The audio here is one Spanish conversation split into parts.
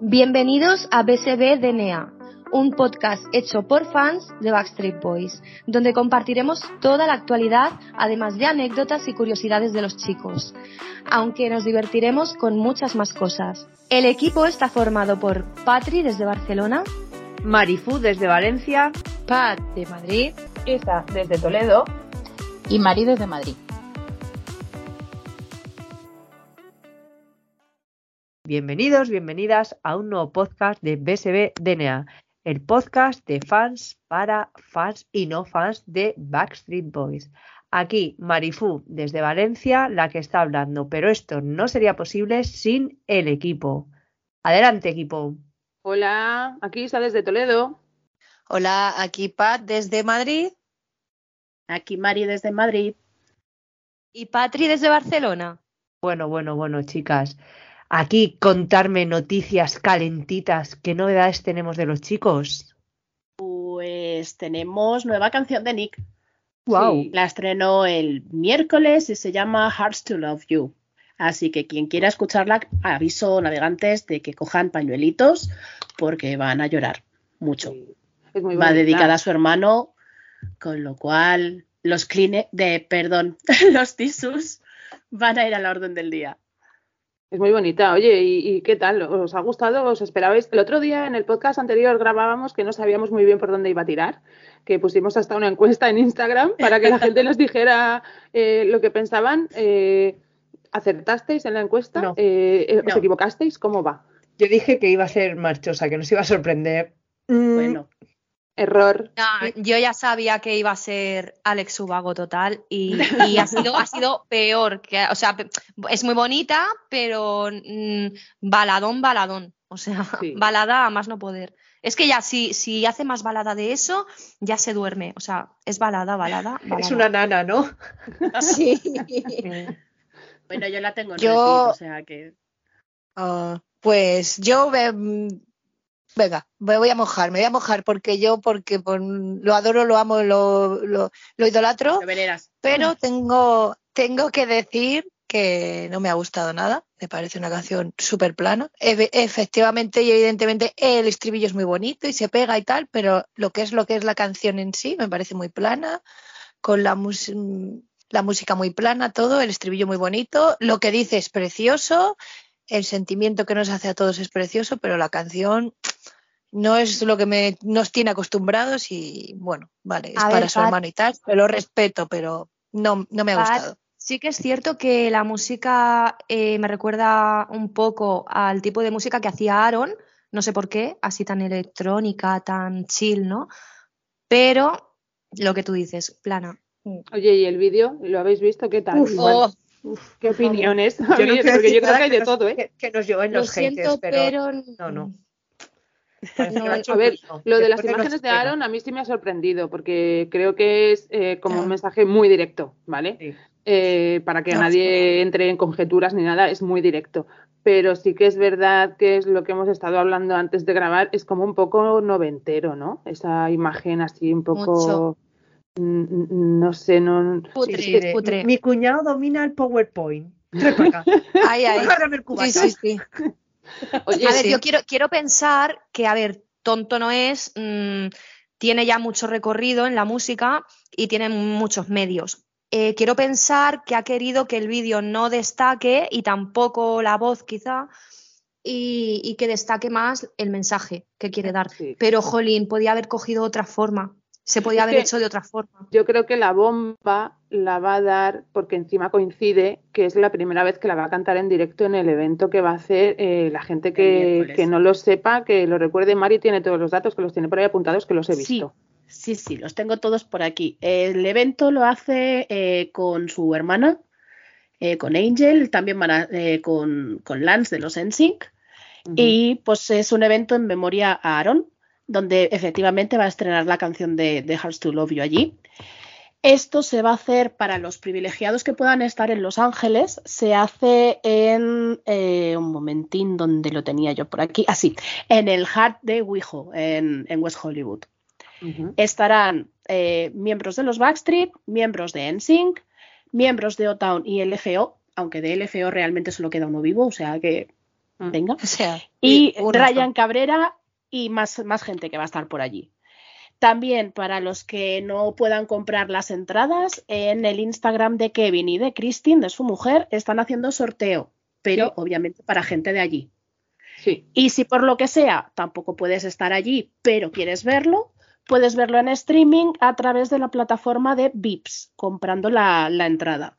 Bienvenidos a BSB DNA, un podcast hecho por fans de Backstreet Boys, donde compartiremos toda la actualidad, además de anécdotas y curiosidades de los chicos, aunque nos divertiremos con muchas más cosas. El equipo está formado por Patri desde Barcelona, Marifú desde Valencia, Pat de Madrid, Isa desde Toledo y Mari desde Madrid. Bienvenidos, bienvenidas a un nuevo podcast de BSB DNA, el podcast de fans para fans y no fans de Backstreet Boys. Aquí Marifú desde Valencia, la que está hablando, pero esto no sería posible sin el equipo. Adelante, equipo. Hola, aquí está desde Toledo. Hola, aquí Pat desde Madrid. Aquí Mari desde Madrid. Y Patri desde Barcelona. Bueno, bueno, bueno, chicas. Aquí contarme noticias calentitas. ¿Qué novedades tenemos de los chicos? Pues tenemos nueva canción de Nick. Wow. Sí, la estrenó el miércoles y se llama Hearts to Love You. Así que quien quiera escucharla, aviso navegantes de que cojan pañuelitos porque van a llorar mucho. Sí, es muy Va dedicada a su hermano, con lo cual los cline de, perdón, los tisus van a ir a la orden del día. Es muy bonita. Oye, ¿y, y qué tal? ¿Os ha gustado? ¿Os esperabais? El otro día en el podcast anterior grabábamos que no sabíamos muy bien por dónde iba a tirar, que pusimos hasta una encuesta en Instagram para que la gente nos dijera eh, lo que pensaban. Eh, ¿Acertasteis en la encuesta? No. Eh, ¿Os No. equivocasteis? ¿Cómo va? Yo dije que iba a ser marchosa, que nos iba a sorprender. Mm, Bueno, Error. No, yo ya sabía que iba a ser Alex Ubago total y, y ha, sido, ha sido peor. Que, o sea, es muy bonita, pero mm, baladón, baladón. O sea, Sí. balada a más no poder. Es que ya si, si hace más balada de eso, ya se duerme. O sea, es balada, balada, balada. Es una nana, ¿no? Sí. bueno, yo la tengo en Yo- repeat, o sea que Ah, pues yo ve- mm, venga, me voy a mojar, me voy a mojar porque yo porque por- lo adoro, lo amo, lo, lo, lo idolatro, lo pero tengo, tengo que decir que no me ha gustado nada. Me parece una canción súper plana. Efectivamente y evidentemente el estribillo es muy bonito y se pega y tal, pero lo que es lo que es la canción en sí me parece muy plana, con la, mus- la música muy plana, todo, el estribillo muy bonito, lo que dice es precioso, el sentimiento que nos hace a todos es precioso, pero la canción no es lo que me, nos tiene acostumbrados y bueno, vale, es A para ver, su Pat. hermano y tal, pero lo respeto, pero no, no me ha Pat, gustado. Sí que es cierto que la música eh, me recuerda un poco al tipo de música que hacía Aaron, no sé por qué, así tan electrónica, tan chill, ¿no? Pero lo que tú dices, plana. Oye, ¿y el vídeo? ¿Lo habéis visto? ¿Qué tal? Uf, oh, Uf, ¿Qué opiniones? Yo no porque yo creo que hay de nos- todo, ¿eh? Que, que nos lleven Lo los haters, siento, pero, pero... no, no. Lo A ver, lo de las imágenes de Aaron a mí sí me ha sorprendido porque creo que es eh, como un Ya. mensaje muy directo, ¿vale? Sí. Eh, para que No, nadie entre en conjeturas ni nada, es muy directo. Pero sí que es verdad que es lo que hemos estado hablando antes de grabar, es como un poco noventero, ¿no? Esa imagen así un poco... No sé, no... Putre, Sí, sí, de, putre. Mi cuñado domina el PowerPoint. Ay, ay. Sí, sí, sí. Oye, A ver, sí. yo quiero, quiero pensar que, a ver, tonto no es, mm, tiene ya mucho recorrido en la música y tiene muchos medios. Eh, quiero pensar que ha querido que el vídeo no destaque y tampoco la voz quizá y, y que destaque más el mensaje que quiere dar. Sí. Pero, Jolín, podía haber cogido otra forma, se podía Es haber que- hecho de otra forma. Yo creo que la bomba la va a dar porque encima coincide que es la primera vez que la va a cantar en directo en el evento que va a hacer eh, la gente que, no lo sepa, que lo recuerde. Mari tiene todos los datos, que los tiene por ahí apuntados, que los he Sí. visto. Sí, sí, los tengo todos por aquí. El evento lo hace eh, con su hermana, eh, con Angel, también van a- eh, con, con Lance de los NSYNC. Y pues es un evento en memoria a Aaron, donde efectivamente va a estrenar la canción de, de Hearts to Love You allí. Esto se va a hacer para los privilegiados que puedan estar en Los Ángeles. Se hace en eh, un momentín donde lo tenía yo por aquí. Así, en el Heart de WeHo, en, en West Hollywood. Estarán eh, miembros de los Backstreet, miembros de NSYNC, miembros de O-Town y LFO, aunque de LFO realmente solo queda uno vivo, o sea que Mm. Venga. O sea, Y Ryan Cabrera y más, más gente que va a estar por allí. También para los que no puedan comprar las entradas, en el Instagram de Kevin y de Christine, de su mujer, están haciendo sorteo, pero Sí. obviamente para gente de allí. Sí, Y si por lo que sea tampoco puedes estar allí, pero quieres verlo, puedes verlo en streaming a través de la plataforma de Vips, comprando la, la entrada.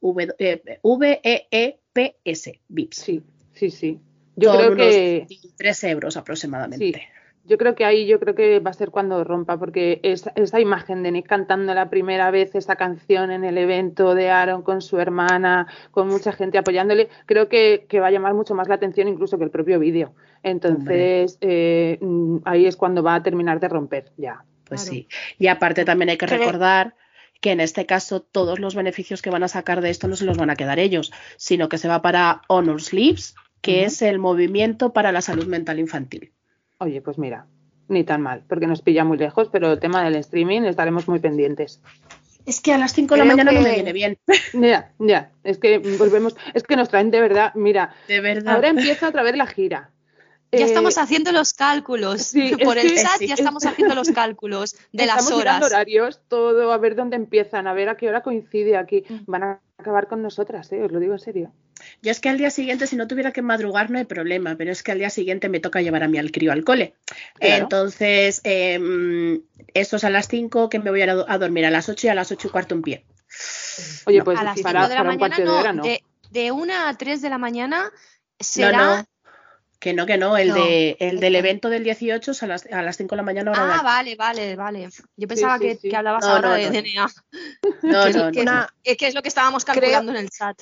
V- eh, V-E-E-P-S, Vips. sí, sí, sí. Yo creo que 3 euros aproximadamente. Yo creo que ahí yo creo que va a ser cuando rompa, porque esa, esa imagen de Nick cantando la primera vez esa canción en el evento de Aaron con su hermana, con mucha gente apoyándole, creo que, que va a llamar mucho más la atención incluso que el propio vídeo. Entonces, eh, ahí es cuando va a terminar de romper ya. Pues Claro. sí. Y aparte también hay que recordar que en este caso todos los beneficios que van a sacar de esto no se los van a quedar ellos, sino que se va para Honor Sleeves, que es el movimiento para la salud mental infantil. Oye, pues mira, ni tan mal, porque nos pilla muy lejos, pero el tema del streaming estaremos muy pendientes. Es que a las 5 de la mañana no me viene bien. Ya, ya, es que volvemos, es que nos traen de verdad, mira, De verdad. ahora empieza otra vez la gira. Ya Eh, estamos haciendo los cálculos. sí, Por el que- chat sí, ya es- estamos haciendo los cálculos de las Estamos horas. horarios, todo, a ver dónde empiezan, a ver a qué hora coincide aquí. Mm. Van a acabar con nosotras, ¿eh? os lo digo en serio. Yo es que al día siguiente, si no tuviera que madrugar, no hay problema, pero es que al día siguiente me toca llevar a mí al crío al cole. Claro. Entonces, eso es a las 5 que me voy a, do- a dormir a las 8 y a las 8 y cuarto en pie. Oye, No, pues a las 5 para, de la para un mañana, cuarto de hora no. De, de 1 a 3 de la mañana No, será. no. Que no, que no. El, No. de, el del evento del 18 es a las, a las 5 de la mañana. Ah, vale, vale, vale. Yo pensaba sí, que, sí. que hablabas No, ahora no, de no. DNA. No, que, es- no, que no. es- que es lo que estábamos Creo- calculando en el chat.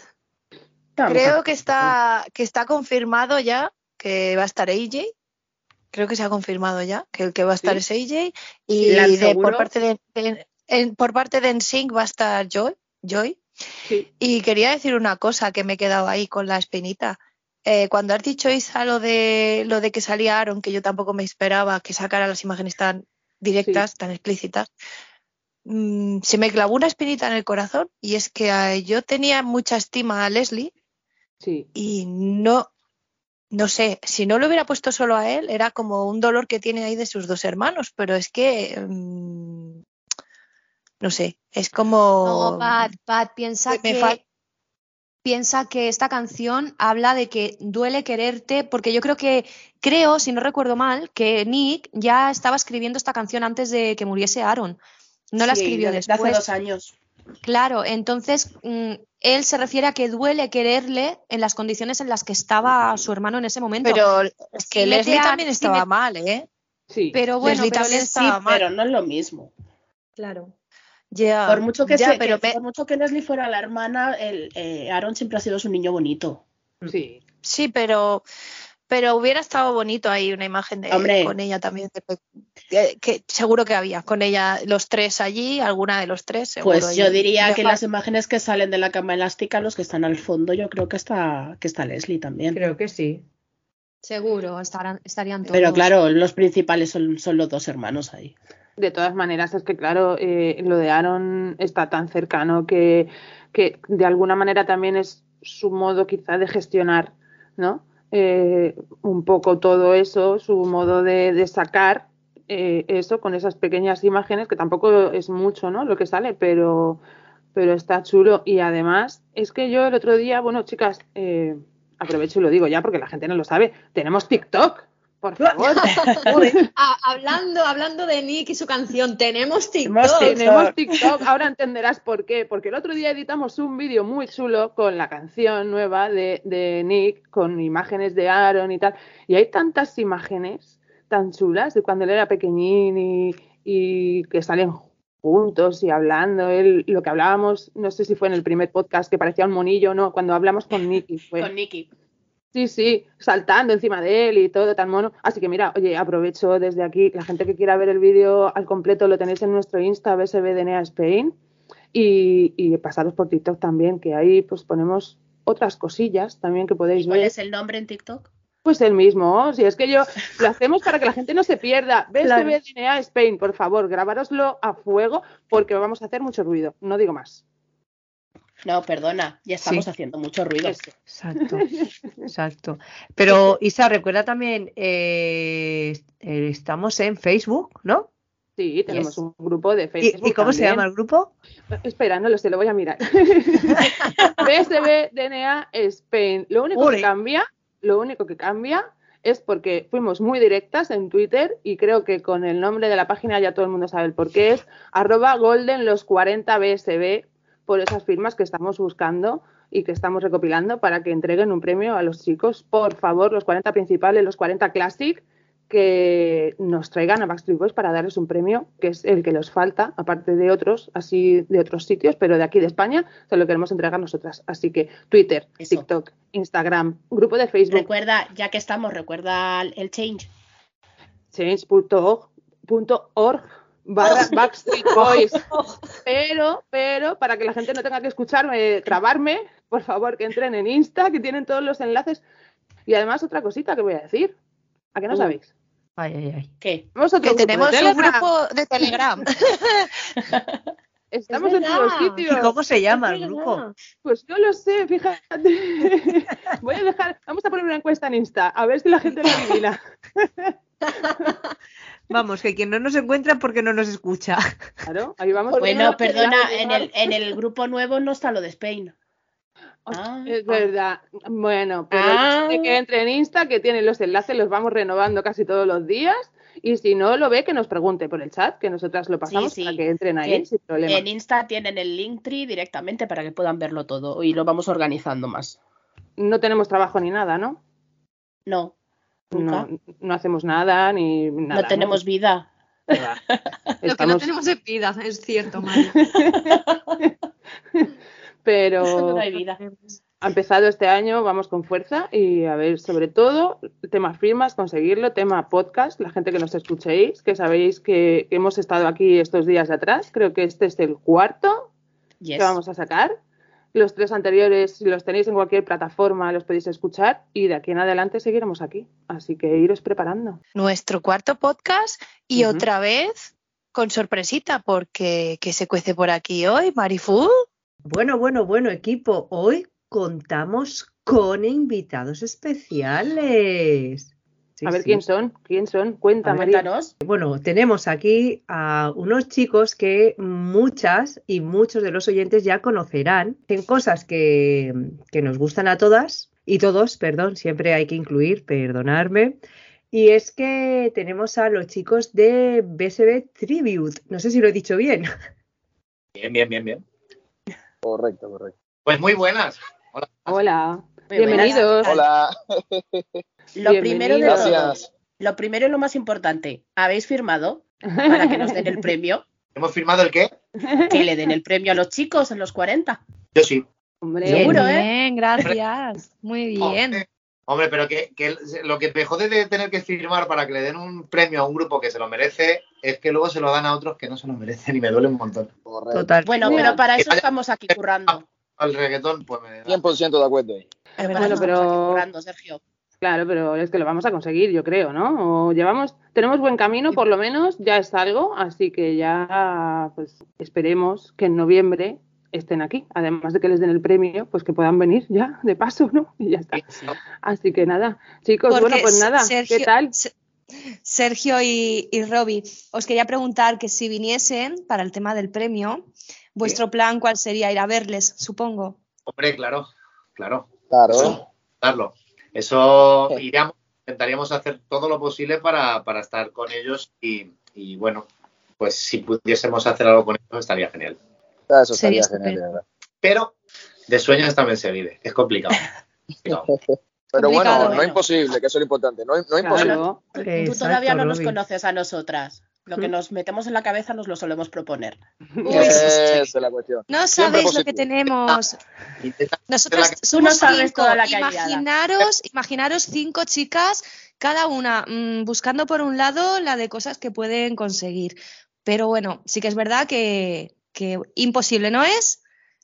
Vamos a- Creo que está, que está confirmado ya que va a estar AJ. Creo que se ha confirmado ya que el que va a estar ¿Sí? es AJ. Y ¿Lan de- por parte de, de- en- por parte de NSYNC va a estar Joy. Joy. Sí. Y quería decir una cosa que me he quedado ahí con la espinita. Eh, cuando has dicho, Isa, lo de, lo de que salía Aaron, que yo tampoco me esperaba que sacara las imágenes tan directas, tan explícitas, mm, se me clavó una espinita en el corazón y es que eh, yo tenía mucha estima a Leslie Sí, y no, no sé, si no lo hubiera puesto solo a él, era como un dolor que tiene ahí de sus dos hermanos, pero es que, mm, no sé, es como... No, Pat, Pat, piensa me que, piensa que esta canción habla de que duele quererte, porque yo creo que, creo, si no recuerdo mal, que Nick ya estaba escribiendo esta canción antes de que muriese Aaron. No la escribió de- de después. Hace dos años. Claro, entonces mm, él se refiere a que duele quererle en las condiciones en las que estaba su hermano en ese momento. Pero es que Si Leslie a- también si estaba me- mal, ¿eh? sí. pero bueno, Leslie pero también estaba Sí, mal. pero no es lo mismo. Claro. Por mucho que, pero me- por mucho que Leslie fuera la hermana, el, eh, Aaron siempre ha sido su niño bonito. sí. sí, pero, pero hubiera estado bonito ahí una imagen de Hombre. con ella también. Que, que seguro que había con ella los tres allí, alguna de los tres. Seguro, Pues yo diría que las imágenes que salen de la cama elástica, los que están al fondo, yo creo que está, que está Leslie también. Creo que sí. Seguro, estarán, estarían todos. Pero claro, los principales son, son los dos hermanos ahí. De todas maneras, es que claro, eh, lo de Aaron está tan cercano que, que de alguna manera también es su modo quizá de gestionar, ¿no? Eh, un poco todo eso, su modo de, de sacar eh, eso con esas pequeñas imágenes, que tampoco es mucho, ¿no? Lo que sale, pero, pero está chulo. Y además, es que yo el otro día, bueno, chicas, eh, aprovecho y lo digo ya porque la gente no lo sabe, tenemos TikTok, por favor. Hablando, hablando de Nick y su canción, tenemos TikTok. Tenemos TikTok. Tenemos TikTok, ahora entenderás por qué. Porque el otro día editamos un vídeo muy chulo con la canción nueva de, de Nick, con imágenes de Aaron y tal. Y hay tantas imágenes tan chulas de cuando él era pequeñín y, y que salen juntos y hablando. Él, lo que hablábamos, no sé si fue en el primer podcast que parecía un monillo o no, cuando hablamos con Nicky. Fue, Con Nicky. Sí, sí, saltando encima de él y todo tan mono. Así que mira, oye, aprovecho desde aquí, la gente que quiera ver el vídeo al completo lo tenéis en nuestro Insta, BSBDNA Spain, y, y pasaros por TikTok también, que ahí pues ponemos otras cosillas también que podéis ¿Cuál ver. es el nombre en TikTok? Pues el mismo, si es que yo lo hacemos para que la gente no se pierda. BSBDNA Spain, por favor, grabároslo a fuego porque vamos a hacer mucho ruido, no digo más. No, perdona, ya estamos Sí. haciendo mucho ruido. Exacto, exacto. Pero Isa, recuerda también, eh, eh, estamos en Facebook, ¿no? Sí, tenemos Yes. un grupo de ¿Y, Facebook. y cómo se llama el grupo? Espera, no lo sé, lo voy a mirar. BSB DNA Spain. Lo único que cambia, lo único que cambia es porque fuimos muy directas en Twitter y creo que con el nombre de la página ya todo el mundo sabe el por qué es arroba golden los 40 BSB por esas firmas que estamos buscando y que estamos recopilando para que entreguen un premio a los chicos. Por favor, los 40 principales, los 40 Classic, que nos traigan a Backstreet Boys para darles un premio que es el que les falta, aparte de otros, así de otros sitios, pero de aquí de España, se lo queremos entregar nosotras. Así que Twitter, Eso. TikTok, Instagram, grupo de Facebook, Recuerda, ya que estamos, recuerda el change. change.org barra Backstreet Boys. Pero, pero, para que la gente no tenga que escucharme, trabarme, por favor, que entren en Insta, que tienen todos los enlaces. Y además, otra cosita que voy a decir. ¿A qué no Uh. sabéis? Ay, ay, ay. ¿Qué? Que tenemos un Telegram. grupo de Telegram. Estamos Es en todos verdad. ¿Y sitios. cómo se llama el grupo? Pues yo lo sé, fíjate. Voy a dejar, vamos a poner una encuesta en Insta, a ver si la gente lo adivina. Vamos, que quien no nos encuentra porque no nos escucha. Claro, ahí vamos. Bueno, poniendo perdona, en el, en el grupo nuevo no está lo de Spain. Ah. Es verdad. Bueno, pero Ah. de que entre en Insta, que tiene los enlaces, los vamos renovando casi todos los días. Y si no lo ve, que nos pregunte por el chat, que nosotras lo pasamos sí. para que entren ahí En- sin problema. En Insta tienen el Linktree directamente para que puedan verlo todo y lo vamos organizando más. No tenemos trabajo ni nada, ¿no? No, nunca. No, no hacemos nada ni nada. no tenemos vida. Nada. Lo que no tenemos es vida, es cierto, Mari. Pero No hay vida. ha empezado este año, vamos con fuerza y a ver, sobre todo, tema firmas, conseguirlo, tema podcast, la gente que nos escuchéis, que sabéis que hemos estado aquí estos días de atrás, creo que este es el cuarto Yes. que vamos a sacar. Los tres anteriores si los tenéis en cualquier plataforma, los podéis escuchar y de aquí en adelante seguiremos aquí. Así que iros preparando. Nuestro cuarto podcast y otra vez con sorpresita, porque ¿qué se cuece por aquí hoy, Marifu? Bueno, bueno, bueno, equipo, hoy contamos con invitados especiales. Sí, a ver sí. quién son, quién son, cuenta, ver, María. Cuéntanos. Bueno, tenemos aquí a unos chicos que muchas y muchos de los oyentes ya conocerán. Hacen cosas que, que nos gustan a todas y todos, perdón, siempre hay que incluir, perdonarme. Y es que tenemos a los chicos de BSB Tribute. No sé si lo he dicho bien. Bien, bien, bien, bien. Correcto, correcto. Pues muy buenas. Hola. Hola, Muy bienvenidos. Hola, Lo primero de todo, gracias. lo primero y lo más importante, ¿habéis firmado para que nos den el premio? ¿Hemos firmado el qué? Que le den el premio a los chicos en los 40. Yo sí. Hombre, Bien. Seguro, ¿eh? Bien, gracias. Muy bien. Hombre, hombre, pero que, que lo que me jode de tener que firmar para que le den un premio a un grupo que se lo merece es que luego se lo dan a otros que no se lo merecen y me duele un montón. Total. Bueno, pero para eso estamos aquí currando. Al reggaetón, pues me da. 100% de acuerdo ahí. Es verdad. Bueno, pero- Sergio. Claro, pero es que lo vamos a conseguir, yo creo, ¿no? O llevamos, tenemos buen camino, por lo menos, ya es algo, así que ya, pues, esperemos que en noviembre estén aquí, además de que les den el premio, pues que puedan venir ya, de paso, ¿no? Y ya está. Así que nada, chicos, Porque bueno, pues nada, Sergio- ¿qué tal? Se- Sergio y, y Robbie, os quería preguntar que si viniesen para el tema del premio, vuestro plan, ¿cuál sería? Ir a verles, supongo. Hombre, claro, claro. Claro. Darlo. Eso iríamos, intentaríamos hacer todo lo posible para, para estar con ellos y, y, bueno, pues si pudiésemos hacer algo con ellos estaría genial. Eso Sería estaría genial. Pero de sueños también se vive. Es complicado. Complicado. Pero bueno, no bueno. es imposible, que eso es lo importante. No, es- no es imposible. Claro, Tú Exacto, todavía no nos Robin. conoces a nosotras. Lo que nos metemos en la cabeza nos lo solemos proponer. Uy, Esa es la cuestión. no Siempre sabéis lo que tenemos. Intenta- Nosotros Tú no somos sabes cinco. toda la. Imaginaros, imaginaros cinco chicas, cada una mm, buscando por un lado la de cosas que pueden conseguir. Pero bueno, sí que es verdad que, que imposible no es,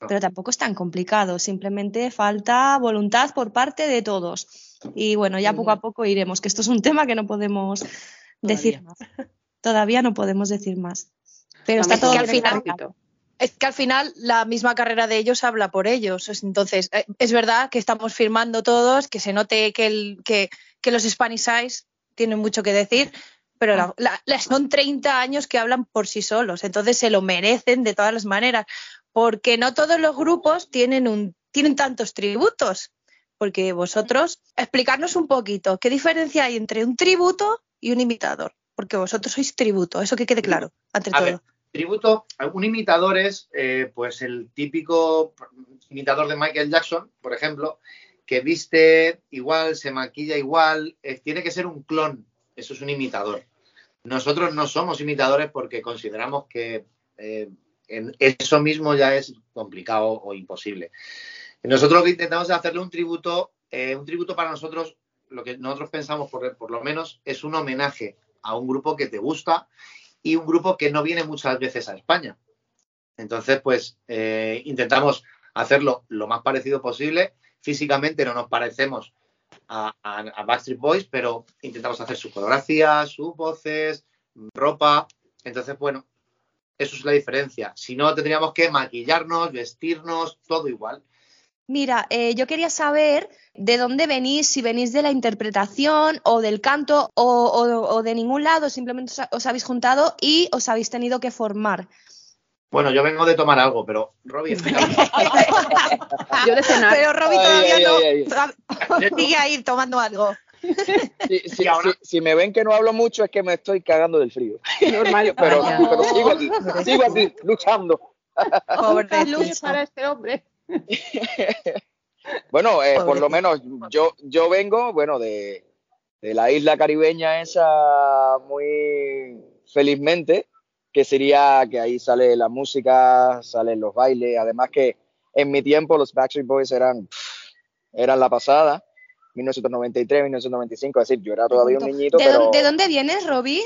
pero tampoco es tan complicado. Simplemente falta voluntad por parte de todos. Y bueno, ya poco a poco iremos, que esto es un tema que no podemos decir más. Todavía no podemos decir más. Pero está todo que al final-. Es que al final la misma carrera de ellos habla por ellos. Es- Entonces, eh, es verdad que estamos firmando todos, que se note que, el, que, que los Spanish Eyes tienen mucho que decir, pero la- son 30 años que hablan por sí solos. Entonces se lo merecen de todas las maneras, porque no todos los grupos tienen, un, tienen tantos tributos. Porque vosotros, explicarnos un poquito, ¿qué diferencia hay entre un tributo y un imitador? Porque vosotros sois tributo, eso que quede claro, ante A todo. ver, tributo, un imitador es eh, pues el típico imitador de Michael Jackson, por ejemplo, que viste igual, se maquilla igual, eh, tiene que ser un clon, eso es un imitador. Nosotros no somos imitadores porque consideramos que eh, en eso mismo ya es complicado o imposible. Nosotros lo que intentamos es hacerle un tributo, un tributo para nosotros, lo que nosotros pensamos por, por lo menos es un homenaje a un grupo que te gusta y un grupo que no viene muchas veces a España. Entonces, pues eh, intentamos hacerlo lo más parecido posible. Físicamente no nos parecemos a, a- Backstreet Boys, pero intentamos hacer sus coreografías, sus voces, ropa. Entonces, bueno, eso es la diferencia. Si no, tendríamos que maquillarnos, vestirnos, todo igual. Mira, eh, yo quería saber de dónde venís, si venís de la interpretación o del canto o, o- o de ningún lado, simplemente os, ha- os habéis juntado y os habéis tenido que formar. Bueno, yo vengo de tomar algo, pero Robbie. Yo de cenar. Pero Robbie todavía ay, no. ay, ay. Sigue ahí tomando algo. Si, si- Y ahora- si- si me ven que no hablo mucho es que me estoy cagando del frío. Normal. Pero, pero sigo aquí, sigo aquí, luchando. Luz Pobrecito. para este hombre. Bueno, eh, por lo menos yo, yo vengo, bueno, de, de la isla caribeña esa muy felizmente, que sería que ahí sale la música, salen los bailes, además que en mi tiempo los Backstreet Boys eran, eran la pasada, 1993, 1995, es decir, yo era todavía un niñito, ¿De, pero dónde, de dónde vienes, Robbie?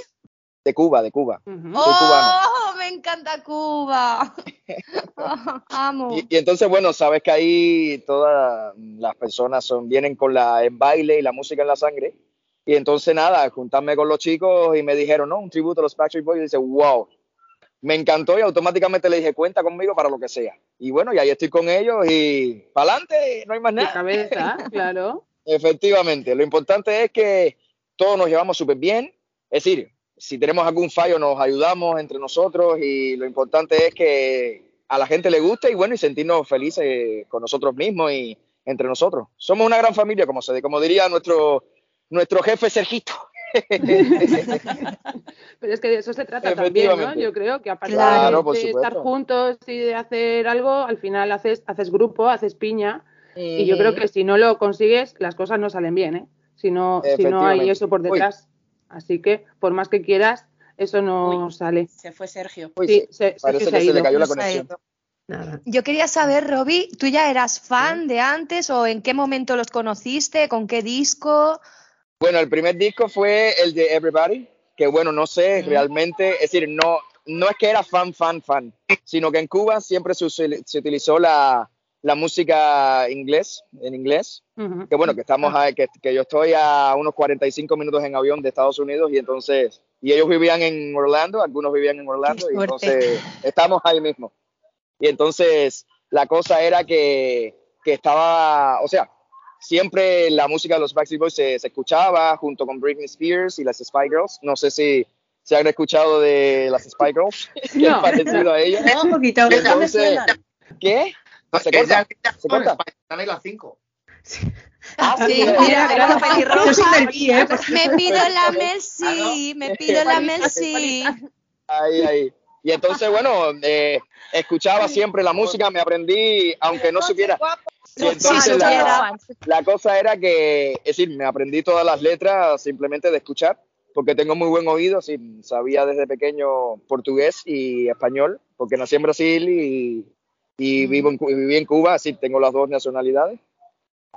de Cuba, de Cuba. Soy cubano. Me encanta Cuba. Oh, amo. Y, y entonces, bueno, sabes que ahí todas las personas son, vienen con la, el baile y la música en la sangre. Y entonces, nada, juntarme con los chicos y me dijeron, no, un tributo a los Backstreet Boys. Y dice, wow, me encantó y automáticamente le dije, cuenta conmigo para lo que sea. Y bueno, y ahí estoy con ellos y para adelante, no hay más De nada. cabeza, claro. Efectivamente, lo importante es que todos nos llevamos súper bien. Es decir, si tenemos algún fallo nos ayudamos entre nosotros y lo importante es que a la gente le guste y bueno, y sentirnos felices con nosotros mismos y entre nosotros. Somos una gran familia, como, se, como diría nuestro, nuestro jefe Sergito. Pero es que de eso se trata también, ¿no? Yo creo que aparte Claro, de, estar juntos y de hacer algo, al final haces, haces grupo, haces piña. Y yo creo que si no lo consigues, las cosas no salen bien, ¿eh? Si no, si no hay eso por Uy. Así que, por más que quieras, eso no Uy. sale. Se fue Sergio. Uy, Sí, sí, se, parece se que ha se le cayó la conexión. Nada. Yo quería saber, Robbie, ¿tú ya eras fan de antes o en qué momento los conociste? ¿Con qué disco? Bueno, el primer disco fue el de Everybody, que bueno, no sé realmente, es decir, no, no es que era fan, fan, fan, sino que en Cuba siempre se, se utilizó la, la música inglés, en inglés, Ujú. que bueno, que estamos a- que, que yo estoy a unos 45 minutos en avión de Estados Unidos y entonces, y ellos vivían en Orlando, algunos vivían en Orlando, y entonces estamos ahí mismo. Y entonces la cosa era que, que estaba, o sea, siempre la música de los Backstreet Boys se, se escuchaba junto con Britney Spears y las Spy Girls. No sé si se han escuchado de las Spy Girls, que No. es parecido a ellas. Un poquito, entonces-. ¿Qué? Se corta, se están las cinco. Ah, Sí, mira, mira, ¿eh? Por Me pido la Melcy, me pido la Melcy. Ahí, ahí. Y entonces, bueno, eh, escuchaba siempre la música, me aprendí, aunque no supiera. Y entonces Sí, la, la cosa era que, es decir, me aprendí todas las letras simplemente de escuchar, porque tengo muy buen oído, sí, sabía desde pequeño portugués y español, porque nací en Brasil y, y vivo en, viví en Cuba, así tengo las dos nacionalidades.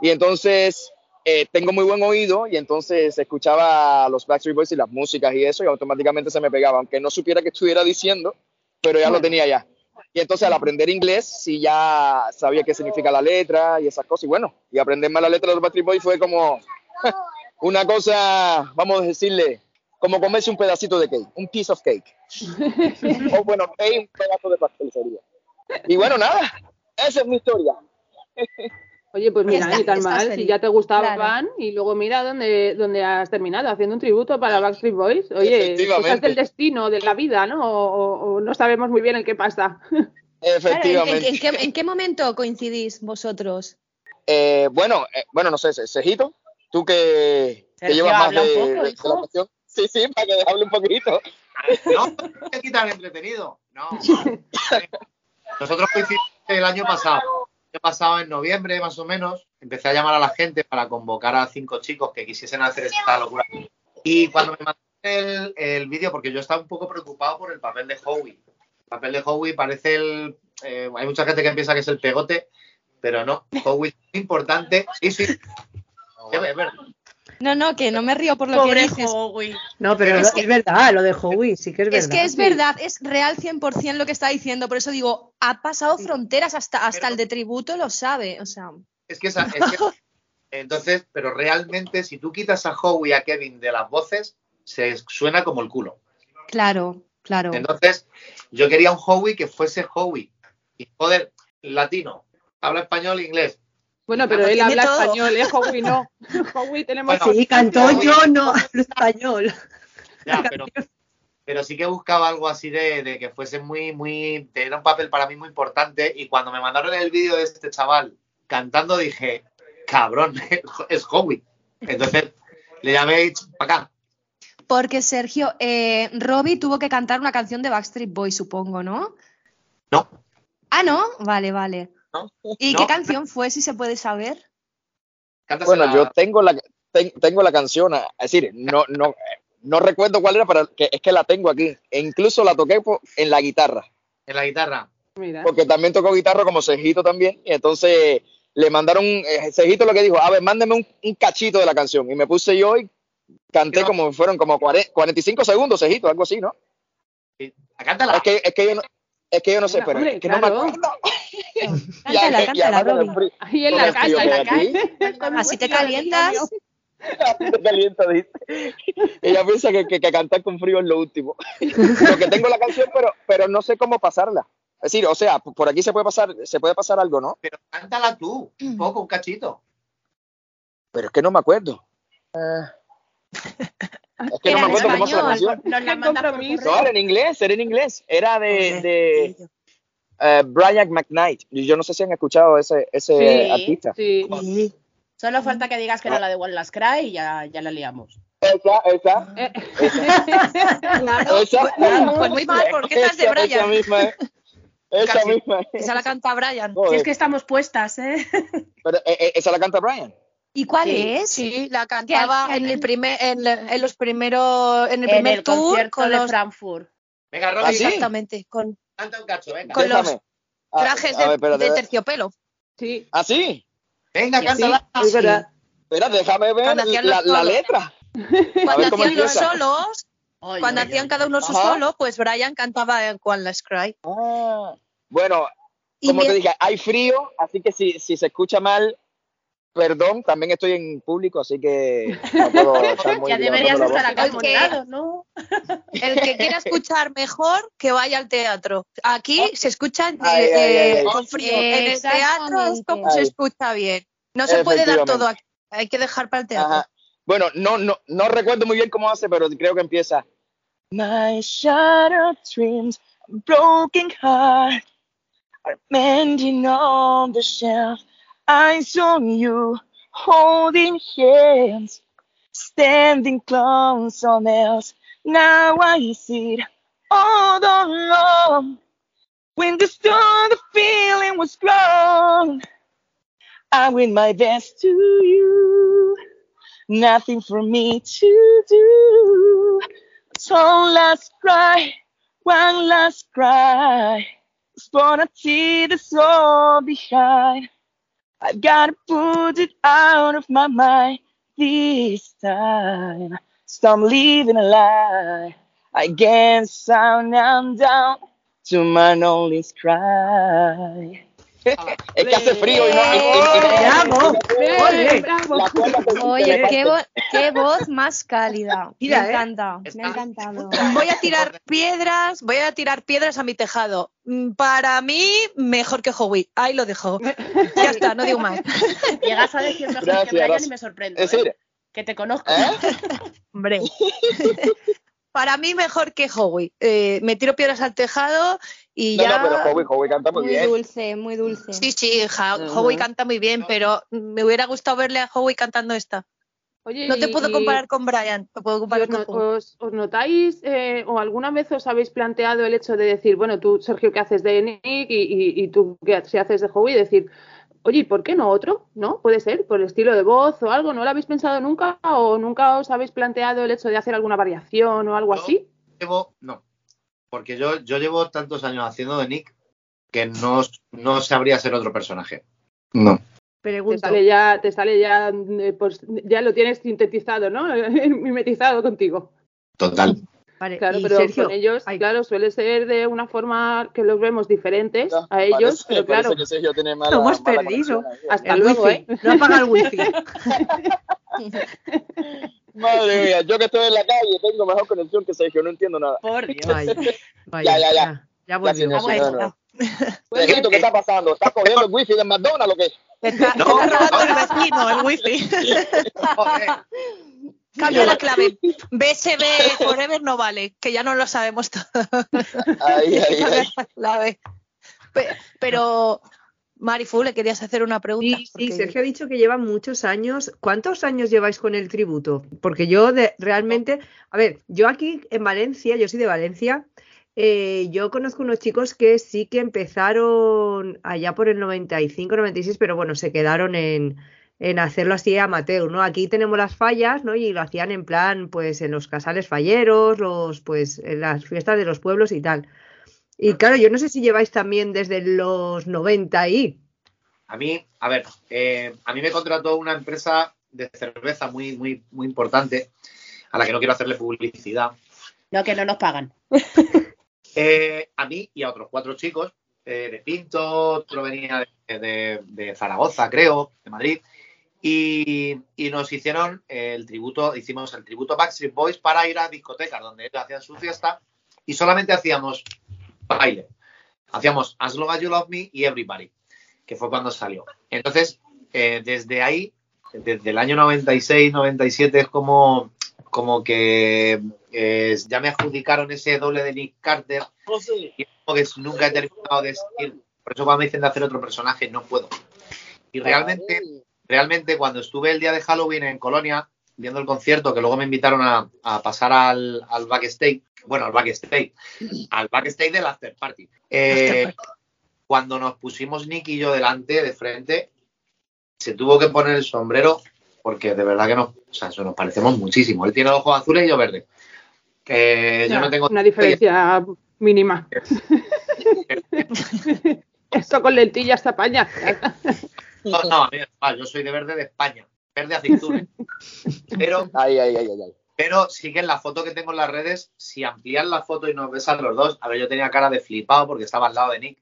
Y entonces eh, tengo muy buen oído y entonces escuchaba los Backstreet Boys y las músicas y eso y automáticamente se me pegaba, aunque no supiera qué estuviera diciendo, pero ya lo tenía ya. Y entonces al aprender inglés sí ya sabía qué significa la letra y esas cosas. Y bueno, y aprenderme la letra de los Backstreet Boys fue como una cosa, vamos a decirle, como comerse un pedacito de cake, un piece of cake. o bueno, cake, un pedazo de pastel sería. Y bueno, nada, esa es mi historia. Oye, pues mira, Está- ni tan mal, si ya te gustaban Claro. y luego mira dónde, dónde has terminado, haciendo un tributo para Backstreet Boys. Oye, cosas del destino, de la vida, ¿no? O, o- o no sabemos muy bien el qué pasa. Claro, ¿en- en- Efectivamente. ¿en, qué, en qué momento coincidís vosotros? Eh, bueno, eh, bueno, no sé, Ce- Cejito, tú que, que llevas más de, poco, de- de hijo. la cuestión. Sí, sí, para que hable un poquito. No, hay que quitar entretenido. No. Nosotros coincidimos el año pasado. El año pasado, en noviembre más o menos, empecé a llamar a la gente para convocar a cinco chicos que quisiesen hacer esta locura. Y cuando me mandaron el, el vídeo, porque yo estaba un poco preocupado por el papel de Howie. El papel de Howie parece el. eh, hay mucha gente que piensa que es el pegote, pero no. Howie es importante. Sí, sí. Verdad. No, no, que no me río por lo que dices. Howie. No, pero Es que- verdad, lo de Howie, sí que es verdad. Es que es verdad, es real 100% lo que está diciendo, por eso digo, ha pasado fronteras, hasta, hasta Pero- el de tributo lo sabe, o sea, Es que, esa, es que- entonces, pero realmente si tú quitas a Howie y a Kevin de las voces, se suena como el culo. claro, claro. Entonces, yo quería un Howie que fuese Howie. Y joder, latino, habla español e inglés. Bueno, pero él habla todo. español, ¿eh? Howie no. Howie tenemos... Bueno, Sí, cantó Howie- yo, no hablo español. Ya, pero, pero sí que buscaba algo así de, de que fuese muy, muy. Era un papel para mí muy importante. Y cuando me mandaron el vídeo de este chaval cantando, dije, cabrón, es Howie. Entonces le llamé para acá. Porque Sergio, eh, Robbie tuvo que cantar una canción de Backstreet Boys, supongo, ¿no? No. Ah, ¿no? Vale, vale. No. ¿Y No. qué canción fue, si se puede saber? Cántasela. Bueno, yo tengo la, ten- tengo la canción, es decir, no, no, no recuerdo cuál era, pero que, es que la tengo aquí. E incluso la toqué en la guitarra, En la guitarra. Mira. porque también tocó guitarra como Cejito también. Y entonces le mandaron, eh, Cejito lo que dijo, a ver, mándeme un, un cachito de la canción. Y me puse yo y canté como fueron como 40 45 segundos, Cejito, algo así, ¿no? Cántala. Es que, es que yo no, es que yo no sé, pero hombre, es que no me acuerdo. Cántala, cántala, Ahí en la casa, en la Así te calientas. niño. Te calienta, dice. Ella piensa que, que- que cantar con frío es lo último. Porque tengo la canción, pero, pero no sé cómo pasarla. Es decir, o sea, por aquí se puede pasar, se puede pasar algo, ¿no? Pero cántala tú, un poco, un cachito. Pero es que no me acuerdo. Eh, es que no me acuerdo cómo se la canción. No, era en inglés, era en inglés. Era de, de eh, Brian McKnight. Yo no sé si han escuchado ese, ese Sí. artista. Sí. Sí. Solo falta que digas que era la de One Last Cry y ya, ya la liamos. Esa, esa, Eh, Claro, esa. pues, pues muy mal, porque esa es de Esa- Esa Brian. misma es. Esa Casi. misma es. Esa la canta Brian. Si Joder, es que estamos puestas, ¿eh? pero, eh, eh, esa la canta Brian. ¿Y cuál Sí, es? Sí, la cantaba en el primer, en, en los primeros, en el en primer el tour con de los Frankfurt. Venga, ¿Ah, Robbie, sí? exactamente, con canta un cacho, venga. Con los Déjame. A- trajes a de, terciopelo. sí, ¿Ah, sí? Venga, sí, cántala. es verdad. Espera, déjame ver la, letra. Cuando hacían los solos, cuando hacían cada uno su Ajá. solo, pues Brian cantaba en One Last Cry. Ah, bueno, Y como me- te dije, hay frío, así que si, si se escucha mal, perdón, también estoy en público, así que no puedo estar muy Ya deberías estar acá Es que- ¿no? El que quiera escuchar mejor, que vaya al teatro. Aquí se escucha eh, Ay, ay, ay, eh, ay. con frío. En el teatro es como se escucha bien. No se puede dar todo aquí. Hay que dejar para el teatro. Ajá. Bueno, no, no, no recuerdo muy bien cómo hace, pero creo que empieza. My shattered dreams, broken heart are mending on the shelf. I saw you holding hands, standing close on else. Now I see it all along. When the storm, the feeling was gone. I win my best to you. Nothing for me to do. One last cry, one last cry. It's for a tear that's all behind. I've gotta put it out of my mind this time. Stop living a lie. I guess I'm down to my lonely cry. Es que hace frío y no. y- y- y- ¡Bravo! Bien, Oye. qué, bo- qué voz más cálida. Mira, me ¿eh? encanta, me ha encantado. Voy a tirar piedras, voy a tirar piedras a mi tejado. Mm, Para mí, mejor que Howie. Ahí lo dejo. Ya está, no digo más. Llegas a decir mejor Gracias, que Brian y me sorprendo. Es ¿eh? decir, Que te conozco. ¿eh? Hombre. Para mí, mejor que Howie. Eh, me tiro piedras al tejado y No, ya. no, pero Howie, Howie canta muy, Muy bien. dulce, muy dulce. Sí, sí, Ja- Ujú. Howie canta muy bien, pero me hubiera gustado verle a Howie cantando esta. Oye, No te y- puedo y- comparar con Brian, te puedo y comparar os, con os- os notáis eh, o alguna vez os habéis planteado el hecho de decir, bueno, tú, Sergio, que haces de Nick y, y- y tú, que si haces de Howie, decir, oye, ¿y por qué no otro? ¿No? Puede ser, por el estilo de voz o algo. ¿No lo habéis pensado nunca o nunca os habéis planteado el hecho de hacer alguna variación o algo así? Llevo, no, porque yo, yo llevo tantos años haciendo de Nick que no, no sabría ser otro personaje. No. Te sale ya, te sale ya, eh, pues ya lo tienes sintetizado, ¿no? Mimetizado contigo. Total. Vale, Claro, pero Sergio, con ellos, claro, suele ser de una forma que los vemos diferentes a ellos, parece- pero claro, que Sergio tiene mala, Lo hemos mala perdido. ahí. hasta el luego, wifi. ¿eh? No apaga el wifi. Madre mía, yo que estoy en la calle tengo mejor conexión que Sergio, no entiendo nada. Por Dios. Vaya, vaya, Ya, ya, ya. Ya, ya volvió. bueno, señor. Pues Sergito, ¿qué está pasando? ¿Estás cogiendo el wifi del McDonald's o qué? Te está, te No, está robando no. el vecino, el wifi. Cambia la clave. BSB Forever no vale, que ya no lo sabemos todo. Ahí, ahí, Cambia ahí. la clave. Pe- Pero, Marifu, le querías hacer una pregunta. Sí, Sergio ha dicho que lleva muchos años. ¿Cuántos años lleváis con el tributo? Porque yo de- realmente, a ver, yo aquí en Valencia, yo soy de Valencia, eh, yo conozco unos chicos que sí que empezaron allá por el 95, 96, pero bueno, se quedaron en, en hacerlo así amateur, ¿no? Aquí tenemos las fallas, ¿no? Y lo hacían en plan, pues en los casales falleros, los, pues en las fiestas de los pueblos y tal. Y claro, yo no sé si lleváis también desde los 90 ahí. A mí, a ver, eh, a mí me contrató una empresa de cerveza muy, muy, muy importante, a la que no quiero hacerle publicidad. No, que no nos pagan. Eh, a mí y a otros cuatro chicos, eh, de Pinto, otro venía de, de- de Zaragoza, creo, de Madrid, y, y nos hicieron el tributo, hicimos el tributo Backstreet Boys para ir a discotecas donde ellos hacían su fiesta y solamente hacíamos baile. Hacíamos As Long As You Love Me y Everybody, que fue cuando salió. Entonces, eh, desde ahí, desde el año 96, 97, es como, como que eh, ya me adjudicaron ese doble de Nick Carter y es como que nunca he terminado de seguir. Por eso cuando me dicen de hacer otro personaje, no puedo. Y realmente, realmente cuando estuve el día de Halloween en Colonia, viendo el concierto, que luego me invitaron a, a pasar al, al backstage, bueno, al backstage, al backstage del after party. Eh, cuando nos pusimos Nick y yo delante, de frente, se tuvo que poner el sombrero porque de verdad que nos, o sea, eso nos parecemos muchísimo. Él tiene ojos azules y yo verde. Que yo Ya, no tengo una diferencia mínima. Esto con lentillas se apaña. No, no, a mí yo soy de verde de España, verde aceituna. Pero, Ay, ay, ay, ay, ay. Pero sí que en la foto que tengo en las redes, si amplían la foto y nos ves a los dos, a ver, yo tenía cara de flipado porque estaba al lado de Nick.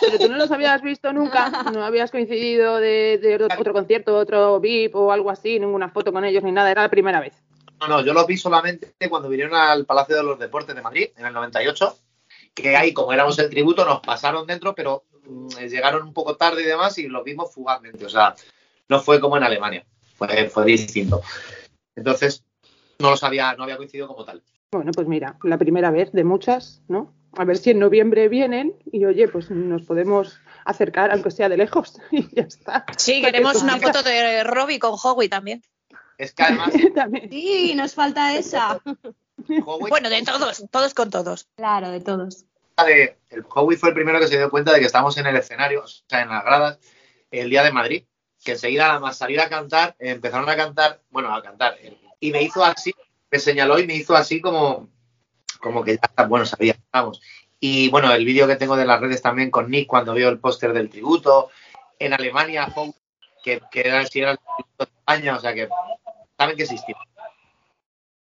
Pero tú no los habías visto nunca, no habías coincidido de, de otro concierto, otro VIP o algo así, ninguna foto con ellos ni nada, era la primera vez. No, no, yo los vi solamente cuando vinieron al Palacio de los Deportes de Madrid en el 98, que ahí, como éramos el tributo, nos pasaron dentro, pero mm, llegaron un poco tarde y demás y los vimos fugazmente. O sea, no fue como en Alemania, fue, fue distinto. Entonces, no los había, no había coincidido como tal. Bueno, pues mira, la primera vez de muchas, ¿no? A ver si en noviembre vienen y oye, pues nos podemos acercar, aunque sea de lejos, y ya está. Sí, queremos una foto de Robbie con Howie también. Es que además, También. Sí, nos falta esa. Bueno, de todos, todos con todos. Claro, de todos. de- el Howie fue el primero que se dio cuenta de que estábamos en el escenario, o sea, en las gradas, el día de Madrid, que enseguida nada más salir a cantar, empezaron a cantar, bueno, a cantar, y me hizo así, me señaló y me hizo así como, como que ya bueno, sabía, vamos. Y bueno, el vídeo que tengo de las redes también con Nick cuando vio el póster del tributo, en Alemania, que, que era, si era el tributo de España, o sea que saben que existía.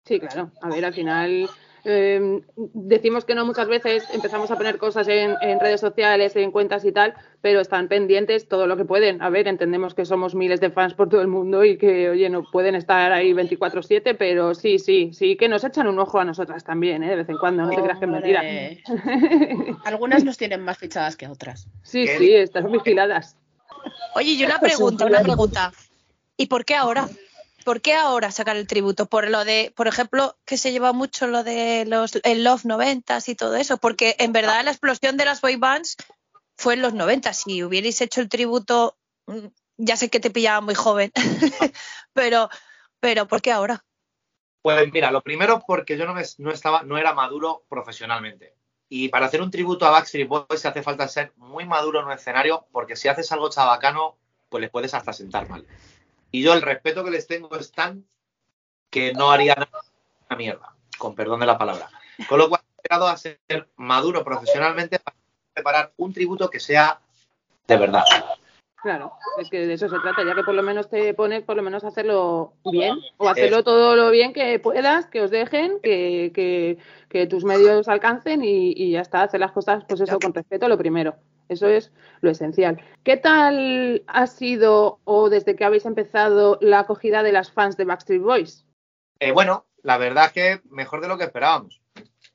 Sí, claro. A ver, al final eh, decimos que no muchas veces, empezamos a poner cosas en, en, redes sociales, en cuentas y tal, pero están pendientes todo lo que pueden. A ver, entendemos que somos miles de fans por todo el mundo y que, oye, no pueden estar ahí 24/7, pero sí, sí, sí, que nos echan un ojo a nosotras también, ¿eh? de vez en cuando, no te creas que es mentira. Algunas nos tienen más fichadas que otras. Sí, sí, están vigiladas. Oye, y una pregunta, una pregunta. ¿Y por qué ahora? ¿Por qué ahora sacar el tributo? Por lo de, por ejemplo, que se lleva mucho lo de los el Love 90 y todo eso, porque en verdad la explosión de las boy bands fue en los 90. Si hubierais hecho el tributo, mm, ya sé que te pillaba muy joven, pero, pero ¿por qué ahora? Pues mira, lo primero porque yo no, me, no, estaba, no era maduro profesionalmente. Y para hacer un tributo a Backstreet Boys hace falta ser muy maduro en un escenario, porque si haces algo chabacano, pues les puedes hasta sentar mal. Y yo el respeto que les tengo es tan que no haría nada una mierda, con perdón de la palabra. Con lo cual he llegado a ser maduro profesionalmente para preparar un tributo que sea de verdad. Claro, es que de eso se trata, ya que por lo menos te pones, por lo menos hacerlo bien, o hacerlo todo lo bien que puedas, que os dejen, que, que, que tus medios alcancen y, y, ya está, hacer las cosas, pues eso, con respeto, lo primero. Eso es lo esencial. ¿Qué tal ha sido o desde que habéis empezado la acogida de las fans de Backstreet Boys? Eh, bueno, la verdad es que mejor de lo que esperábamos.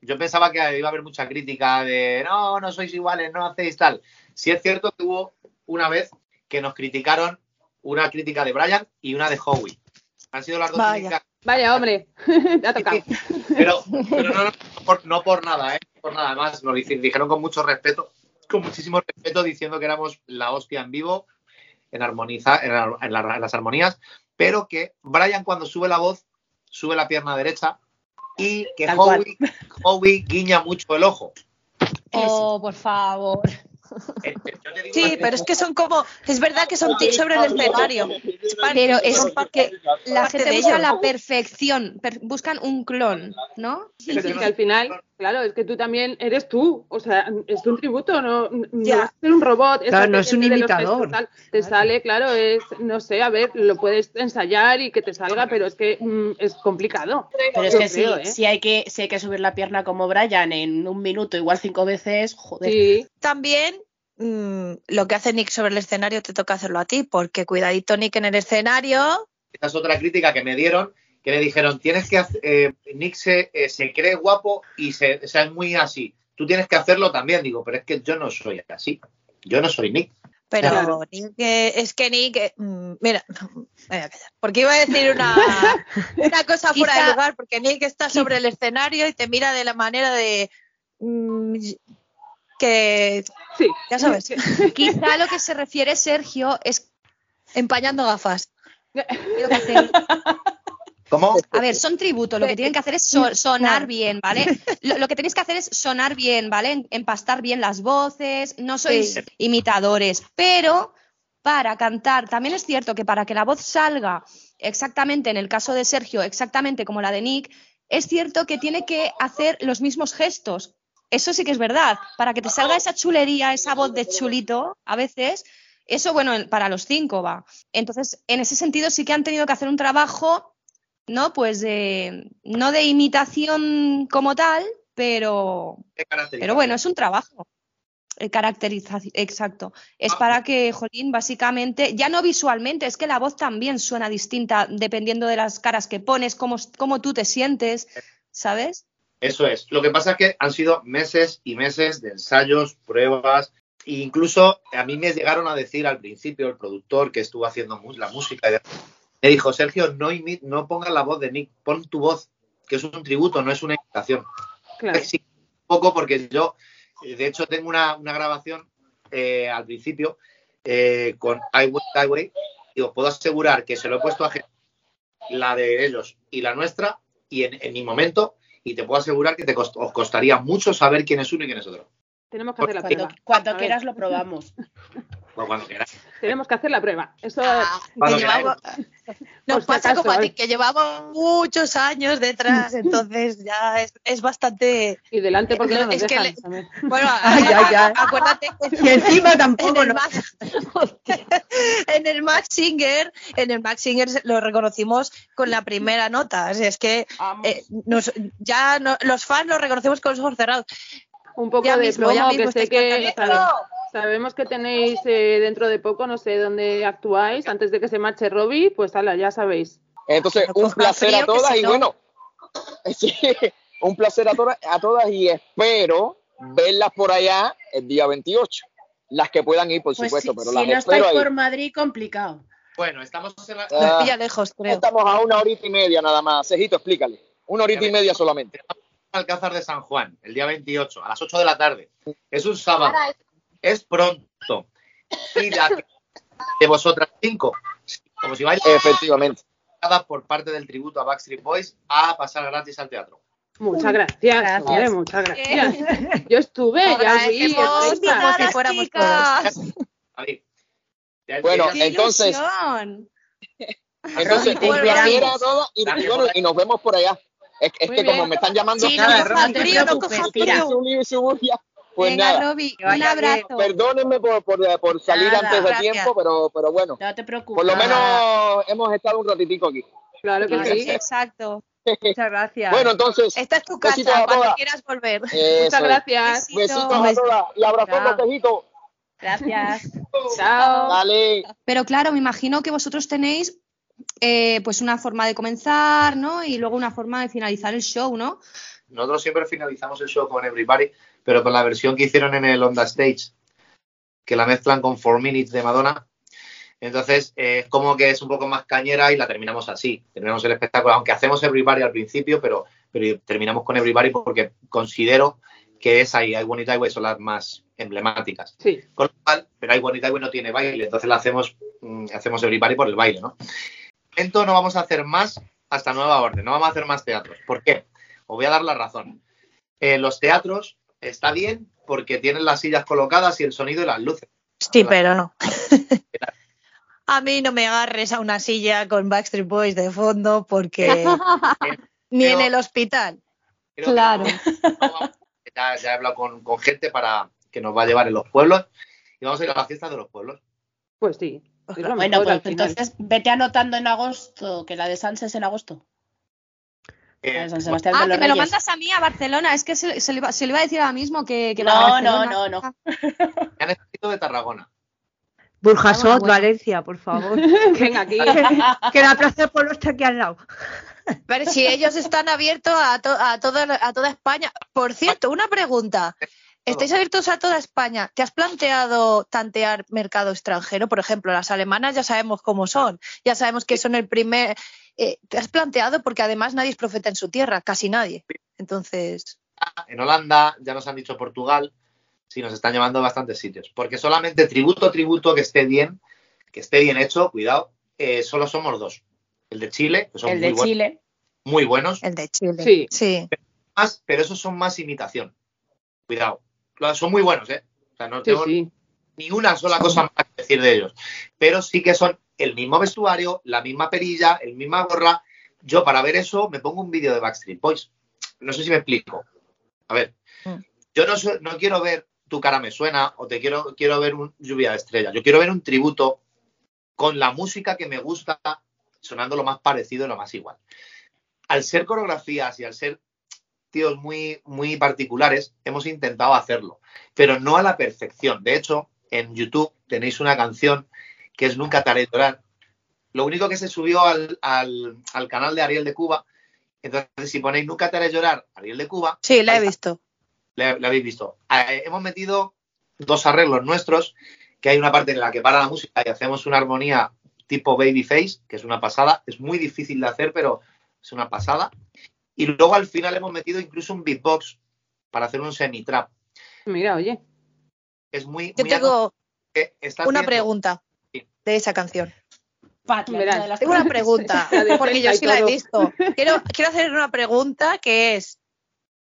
Yo pensaba que iba a haber mucha crítica de no, no sois iguales, no hacéis tal. Sí es cierto que hubo una vez que nos criticaron una crítica de Brian y una de Howie. Han sido las dos Vaya. críticas. Vaya, hombre, te ha tocado. Pero, pero no, no, por, no por nada, ¿eh? Por nada más. Nos dijeron con mucho respeto, con muchísimo respeto, diciendo que éramos la hostia en vivo, en, armoniza, en, la, en, la, en las armonías, pero que Brian cuando sube la voz, sube la pierna derecha y que Howie, Howie, guiña mucho el ojo. Oh, por favor. Sí, pero es que son como, es verdad que son tics sobre el escenario. Pero es porque la gente busca la perfección, per, buscan un clon, ¿no? Sí, que al final, claro, es que tú también eres tú, o sea, es un tributo, no, no Ya. vas a ser un robot. es Claro, no es un de los imitador. Te sale, claro, es, no sé, a ver, lo puedes ensayar y que te salga, pero es que mm, es complicado. Pero es que sí, creo, ¿eh? si hay que, si hay que subir la pierna como Brian en un minuto, igual cinco veces, joder. Sí, También mm, lo que hace Nick sobre el escenario te toca hacerlo a ti, porque cuidadito Nick en el escenario. Esa es otra crítica que me dieron, que le dijeron, tienes que hacer, eh, Nick se, eh, se cree guapo y se, o sea, es muy así. Tú tienes que hacerlo también, digo, pero es que yo no soy así. Yo no soy Nick. Pero Claro. Nick, eh, es que Nick, eh, mm, mira, a porque iba a decir una, una cosa fuera Quizá- de lugar, porque Nick está sobre el escenario y te mira de la manera de mm, que, sí. ya sabes, Quizá lo que se refiere Sergio es empañando gafas. que ¿Cómo? A ver, son tributo, lo que tienen que hacer es so- sonar bien, ¿vale? Lo, lo que tenéis que hacer es sonar bien, ¿vale? Empastar bien las voces, no sois Sí. imitadores, pero para cantar, también es cierto que para que la voz salga exactamente, en el caso de Sergio, exactamente como la de Nick, es cierto que tiene que hacer los mismos gestos. Eso sí que es verdad. Para que te salga esa chulería, esa voz de chulito, a veces, eso, bueno, en- para los cinco va. Entonces, en ese sentido sí que han tenido que hacer un trabajo ¿no? Pues de, no de imitación como tal, pero, pero bueno, es un trabajo. Eh, Caracterización, exacto. Es Ah. para que, Jolín, básicamente, ya no visualmente, es que la voz también suena distinta dependiendo de las caras que pones, cómo, cómo tú te sientes, ¿sabes? Eso es. Lo que pasa es que han sido meses y meses de ensayos, pruebas. E incluso a mí me llegaron a decir al principio el productor que estuvo haciendo la música, me dijo, Sergio, no, imi- no pongas la voz de Nick, pon tu voz, que es un tributo, no es una imitación. Claro. Sí, un poco porque yo, de hecho, tengo una, una grabación eh, al principio eh, con I Way, I Way, y os puedo asegurar que se lo he puesto a gente, la de ellos y la nuestra, y en, en mi momento, y te puedo asegurar que te cost- os costaría mucho saber quién es uno y quién es otro. Tenemos que hacer la Cuando, prueba. cuando quieras lo probamos. Pues cuando queráis. Tenemos que hacer la prueba. Eso Ah, que Cuando llevamos- nos si pasa acaso, como a ti, que llevamos muchos años detrás, entonces ya es, es bastante... y delante porque no nos Es que dejan. le-. Bueno, Ay, ay, ay. acuérdate que Y encima en tampoco el, no. Max, en el Max Singer, en el Max Singer lo reconocimos con la primera nota. O sea, es que eh, nos- ya no- los fans lo reconocemos con los ojos cerrados. Un poco Ya de mismo, ya promo, mismo que sé que cantando. Sabe- sabemos que tenéis eh, dentro de poco, no sé dónde actuáis, antes de que se marche Robbie, pues ala, ya sabéis. Entonces, No un placer a todas si y no- bueno, sí, un placer a todas, a todas y espero verlas por allá el día 28. Las que puedan ir, por Pues supuesto, si, pero si las no espero estáis ahí. por Madrid, complicado. Bueno, estamos en la, Ah, pilla lejos, creo. estamos a una horita y media nada más. Cejito, explícale. Una horita y media solamente. Alcázar de San Juan, el día 28, a las 8 de la tarde. Es un sábado. Es pronto. Y la de vosotras cinco, como si vais Efectivamente. por parte del tributo a Backstreet Boys a pasar gratis al teatro. Muchas gracias, muchas gracias. Yo estuve, ya os vi. Si fuéramos Bueno, ya- ¡Qué entonces-! Entonces, a todas y, y bueno, y nos vemos por allá. Es, que como me están llamando Sí, Nada, no coja no te frío, no pues Venga, nada. Robbie, un bien. abrazo. Perdónenme por, por, por salir Nada, antes de gracias. tiempo, pero, pero bueno, No te preocupes. por lo menos Nada. hemos estado un ratitico aquí. Claro que sí. Exacto. Muchas gracias. Bueno, entonces, Esta es tu Besitos casa, a cuando quieras volver. Muchas eso gracias. Besitos a Besito. todas y abrazos Chao. tejitos. Gracias. Chao. Dale. Pero claro, me imagino que vosotros tenéis eh, pues una forma de comenzar, ¿no? Y luego una forma de finalizar el show, ¿no? Nosotros siempre finalizamos el show con Everybody, pero con la versión que hicieron en el Onda Stage, que la mezclan con Four Minutes de Madonna. Entonces, eh, como que es un poco más cañera y la terminamos así. Terminamos el espectáculo, aunque hacemos Everybody al principio, pero, pero terminamos con Everybody porque considero que esa y I Want It That Way son las más emblemáticas. Sí, Con lo cual, pero I Want It That Way no tiene baile, entonces la hacemos, mm, hacemos Everybody por el baile, ¿no? Esto no vamos a hacer más hasta nueva orden, no vamos a hacer más teatros. ¿Por qué? Os voy a dar la razón. Eh, los teatros está bien porque tienen las sillas colocadas y el sonido y las luces. Sí, pero no. A mí no me agarres a una silla con Backstreet Boys de fondo porque ni en el hospital. Claro. no- ya, ya he hablado con, con gente para que nos va a llevar en los pueblos y vamos a ir a las fiestas de los pueblos. pues sí. Bueno, pues entonces vete anotando en agosto, que la de Sans es en agosto. Eh, de San Sebastián Ah, de los que me lo mandas a mí, a Barcelona. Es que se, se le, iba, se le iba a decir ahora mismo que, que No, no, Barcelona. no, no. ya necesito de Tarragona. Burjasot, Ah, bueno. Valencia, por favor. Venga, aquí. que la Plaza del Pueblo está aquí al lado. Pero si ellos están abiertos a, to- a, toda, a toda España. Por cierto, una pregunta. ¿Estáis abiertos a toda España? ¿Te has planteado tantear mercado extranjero? Por ejemplo, las alemanas ya sabemos cómo son. Ya sabemos que son el primer... eh, ¿Te has planteado? Porque además nadie es profeta en su tierra, casi nadie. Entonces... En Holanda, ya nos han dicho Portugal, sí, nos están llevando a bastantes sitios. Porque solamente tributo, tributo que esté bien, que esté bien hecho, cuidado, eh, solo somos dos. El de Chile, que son El muy, de buenos, Chile. muy buenos, El de Chile. Sí. Sí. más, pero esos son más imitación. Cuidado. Son muy buenos, ¿eh? O sea, no Sí, tengo sí. ni una sola cosa más que decir de ellos. Pero sí que son el mismo vestuario, la misma perilla, el misma gorra. Yo para ver eso me pongo un vídeo de Backstreet Boys. No sé si me explico. A ver, Mm. yo no, no quiero ver Tu cara me suena o te quiero, quiero ver un lluvia de estrellas. Yo quiero ver un tributo con la música que me gusta, sonando lo más parecido y lo más igual. Al ser coreografías y al ser tíos muy, muy particulares, hemos intentado hacerlo, pero no a la perfección. De hecho, en YouTube tenéis una canción que es Nunca te haré llorar. Lo único que se subió al, al- al canal de Ariel de Cuba, entonces si ponéis Nunca te haré llorar, Ariel de Cuba, Sí, la he visto. le habéis visto. Eh, hemos metido dos arreglos nuestros, que hay una parte en la que para la música y hacemos una armonía tipo Babyface, que es una pasada. Es muy difícil de hacer, pero es una pasada. Y luego al final hemos metido incluso un beatbox para hacer un semi-trap. Mira, oye. Es muy... Yo muy tengo una haciendo- pregunta. De esa canción. Verás. una las Tengo una pregunta, porque yo sí la he visto. Quiero, quiero hacer una pregunta que es,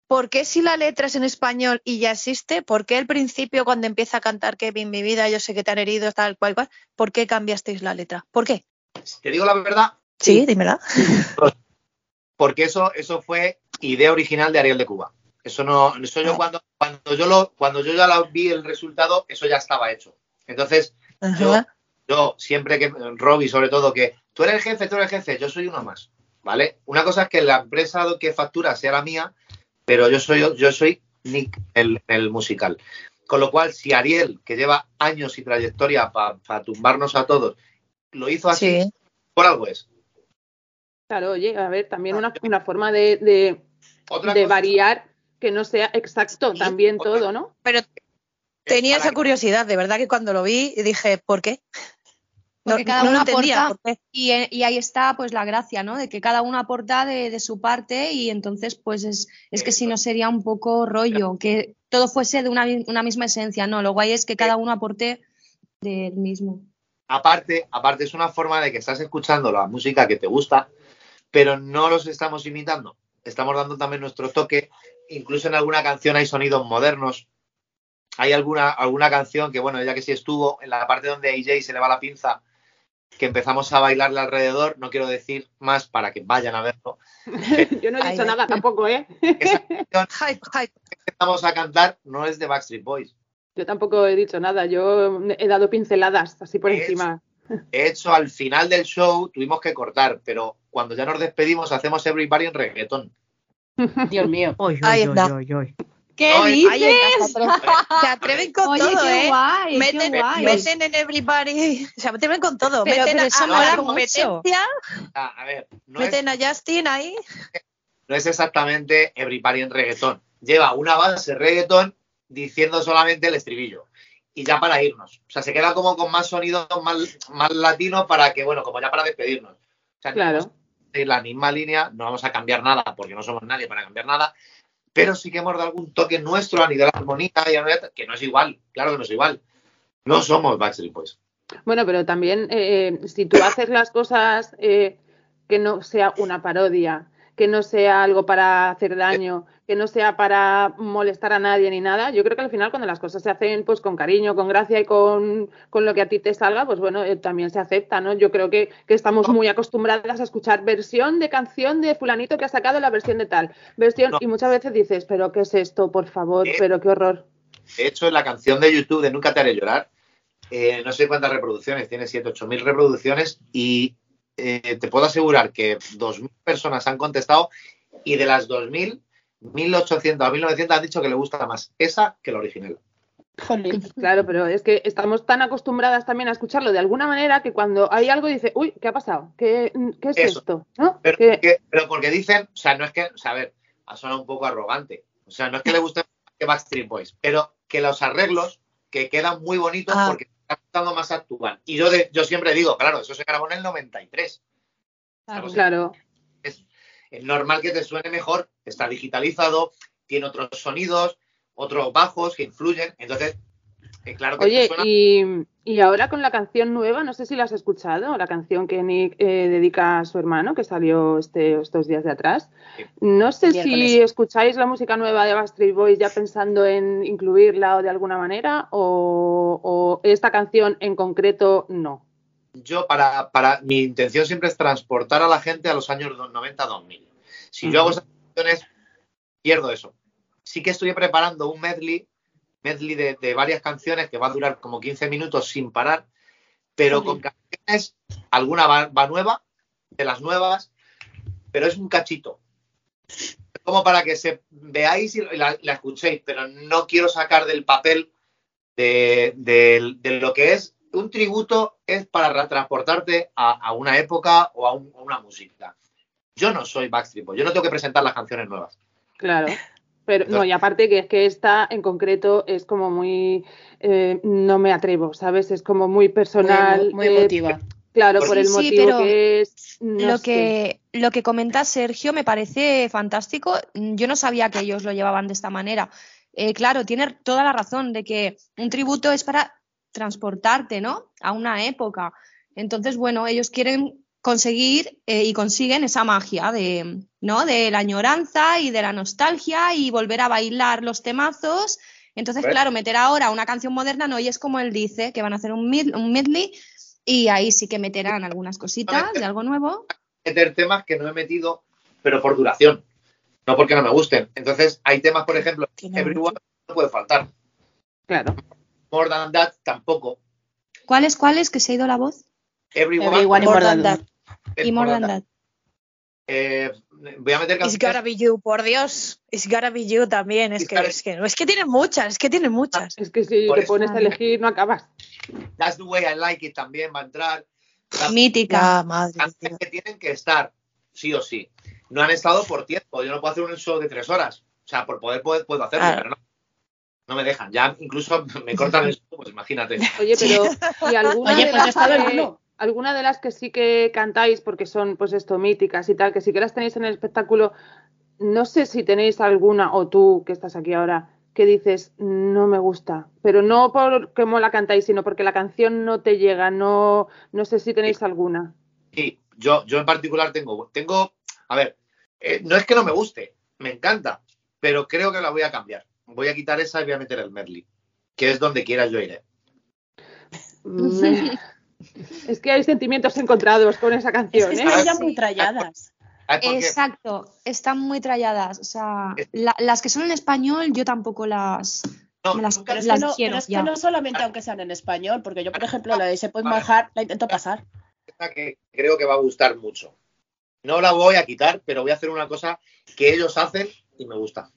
¿por qué si la letra es en español y ya existe, por qué al principio cuando empieza a cantar Kevin, mi vida, yo sé que te han herido, tal cual, cual, ¿por qué cambiasteis la letra? ¿Por qué? Te digo la verdad, Sí, dímela. porque eso, eso fue idea original de Ariel de Cuba. Eso no, eso yo cuando, cuando yo lo, cuando yo ya lo vi el resultado, eso ya estaba hecho. Entonces, Ajá. yo siempre que, Robbie sobre todo, que tú eres el jefe, tú eres el jefe, yo soy uno más, ¿vale? Una cosa es que la empresa que factura sea la mía, pero yo soy, yo soy Nick, el, el musical. Con lo cual, si Ariel, que lleva años y trayectoria para tumbarnos a todos, lo hizo así, Sí. por algo es. Claro, oye, a ver, también una, una forma de, de, Otra de variar que no sea exacto Sí, también otra- todo, ¿no? Pero tenía esa curiosidad, de verdad que cuando lo vi dije, ¿por qué? No, Porque cada no uno entendía. aporta. eh, y ahí está pues la gracia, ¿no? De que cada uno aporta de, de su parte y entonces pues es, es que si no sería un poco rollo, que todo fuese de una, mi- una misma esencia, ¿no? Lo guay es que cada uno aporte del mismo. aparte, aparte es una forma de que estás escuchando la música que te gusta, pero no los estamos imitando. Estamos dando también nuestro toque. Incluso en alguna canción hay sonidos modernos. Hay alguna, alguna canción que, bueno, ella que sí estuvo, en la parte donde AJ se le va la pinza, que empezamos a bailarle alrededor. No quiero decir más para que vayan a verlo. Yo no he dicho ay. nada tampoco, ¿eh? Esa canción Hype, hype. que empezamos a cantar no es de Backstreet Boys. Yo tampoco he dicho nada, yo he dado pinceladas así por encima. De hecho, al final del show tuvimos que cortar, pero cuando ya nos despedimos hacemos Everybody en reggaetón. Dios mío. Oy, Ahí oy, está. ¿Qué No, dices? Se atreven- con Oye, todo, qué ¿eh? guay, Meten, qué guay. meten en everybody, se atreven con todo. Pero- meten pero a, eso a mola la mucho. competencia, Ah, a ver, no es, meten a Justin ahí. no es exactamente Everybody en reggaetón. Lleva una base reggaetón diciendo solamente el estribillo. Y ya para irnos. O sea, se queda como con más sonidos más, más latinos para que, bueno, como ya para despedirnos. O sea, Claro. vamos a seguir la misma línea, no vamos a cambiar nada porque no somos nadie para cambiar nada. Pero sí que hemos dado algún toque nuestro a nivel armonía y a nivel- que no es igual. Claro que no es igual. No somos Backstreet Boys. Bueno, pero también eh, si tú haces las cosas eh, que no sea una parodia, que no sea algo para hacer daño, que no sea para molestar a nadie ni nada, yo creo que al final cuando las cosas se hacen pues con cariño, con gracia y con, con lo que a ti te salga, pues bueno, eh, también se acepta, ¿no? Yo creo que, que estamos muy acostumbradas a escuchar versión de canción de fulanito que ha sacado la versión de tal, versión, No. y muchas veces dices, pero ¿qué es esto? Por favor, Eh, pero qué horror. De hecho, en la canción de YouTube de Nunca te haré llorar, eh, no sé cuántas reproducciones, tiene 7, 8 mil reproducciones y eh, te puedo asegurar que 2.000 personas han contestado y de las 2.000, 1.800 a 1.900 han dicho que le gusta más esa que la original. Jolín. Claro, pero es que estamos tan acostumbradas también a escucharlo de alguna manera que cuando hay algo dice, uy, ¿qué ha pasado? ¿Qué, qué es Eso. esto? ¿No? Pero, Que- porque, pero porque dicen, o sea, no es que, o sea, a ver, ha sonado un poco arrogante. O sea, no es que le guste más que Backstreet Boys, pero que los arreglos que quedan muy bonitos Ah. porque están gustando más actual. Y yo, de- yo siempre digo, claro, eso se grabó en el 93. Claro. claro. es normal que te suene mejor, está digitalizado, tiene otros sonidos, otros bajos que influyen, entonces, eh, claro que Oye, suena... y, y ahora con la canción nueva, no sé si la has escuchado, la canción que Nick eh, dedica a su hermano, que salió este, estos días de atrás. Sí. No sé si escucháis la música nueva de Backstreet Boys ya pensando en incluirla o de alguna manera, o, o esta canción en concreto no. Yo, para, para, mi intención siempre es transportar a la gente a los años 90-2000. Si yo hago esas canciones, pierdo eso. Sí que estoy preparando un medley, medley de, de varias canciones que va a durar como 15 minutos sin parar, pero con canciones, alguna va, va nueva, de las nuevas, pero es un cachito. Como para que se veáis y la, la escuchéis, pero no quiero sacar del papel de, de- de lo que es un tributo es para ra- transportarte a, a una época o a, un- a una música. Yo no soy Backstreet yo no tengo que presentar las canciones nuevas. Claro. Pero no, y aparte que es que esta en concreto es como muy eh, no me atrevo, ¿sabes? Es como muy personal. muy, muy eh, emotiva. Claro, Sí, por el sí, motivo pero que es. no lo, sé. que, lo que comenta Sergio me parece fantástico. Yo no sabía que ellos lo llevaban de esta manera. Eh, claro, tiene toda la razón de que un tributo es para transportarte, ¿no? A una época. Entonces, bueno, ellos quieren conseguir eh, y consiguen esa magia de, ¿no? de la añoranza y de la nostalgia y volver a bailar los temazos. Entonces, ¿Ves? claro, meter ahora una canción moderna, no, y es como él dice, que van a hacer un, mid- un medley y ahí sí que meterán algunas cositas de algo nuevo. meter temas que no he metido, pero por duración, no porque no me gusten. Entonces, hay temas, por ejemplo, Everyone no puede faltar. Claro. More Than That tampoco. ¿Cuáles, cuáles? Que se ha ido la voz. Everyone, More More Than Than That. Y More More Than Than That. That. Eh, voy a meter It's gotta be you, por Dios. It's gotta be you también. Es que, es que, es que tienen muchas, es que tienen muchas. Es que si Por te eso. pones a elegir no acabas. That's the way I like it también va a entrar. Las Mítica. Madre que tienen que estar, sí o sí. No han estado por tiempo. Yo no puedo hacer un show de tres horas. O sea, por poder puedo, puedo hacerlo, Claro. pero no. No me dejan. Ya incluso me cortan el show, pues imagínate. Oye, pero ¿y alguna, Oye, de pues las que. Alguna de las que sí que cantáis, porque son pues esto míticas y tal, que sí que las tenéis en el espectáculo, no sé si tenéis alguna, o tú que estás aquí ahora, que dices, no me gusta, pero no por cómo la cantáis, sino porque la canción no te llega, no, no sé si tenéis alguna. Sí, yo, yo en particular tengo, tengo, a ver, eh, no es que no me guste, me encanta, pero creo que la voy a cambiar. Voy a quitar esa y voy a meter el medley, que es donde quiera yo iré. Es que hay sentimientos encontrados con esa Es canción, que ¿eh? están ya Sí. muy tralladas. ¿Sabes por qué? Exacto, están muy tralladas. O sea, Es- la- las que son en español, yo tampoco las, No, me las, nunca- Pero es, las que no, quiero pero es que ya. no solamente aunque sean en español, porque yo, por ejemplo, la de Se Heart la intento pasar. que creo que va a gustar mucho. No la voy a quitar, pero voy a hacer una cosa que ellos hacen y me gusta.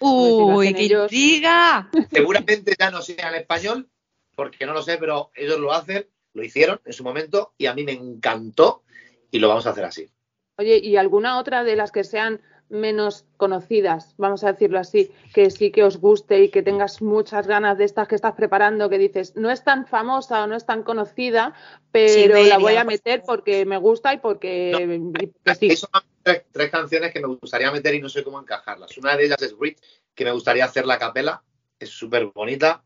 Uy, hacen qué ellos. intriga. Seguramente ya no sea en español, porque no lo sé, pero ellos lo hacen, lo hicieron en su momento y a mí me encantó y lo vamos a hacer así. Oye, ¿y alguna otra de las que sean menos conocidas, vamos a decirlo así, que sí que os guste y que tengas muchas ganas de estas que estás preparando, que dices, no es tan famosa o no es tan conocida, pero la voy a meter porque me gusta y porque, y porque sí. Son tres, tres canciones que me gustaría meter y no sé cómo encajarlas. Una de ellas es Grit, que me gustaría hacer la capela, es súper bonita.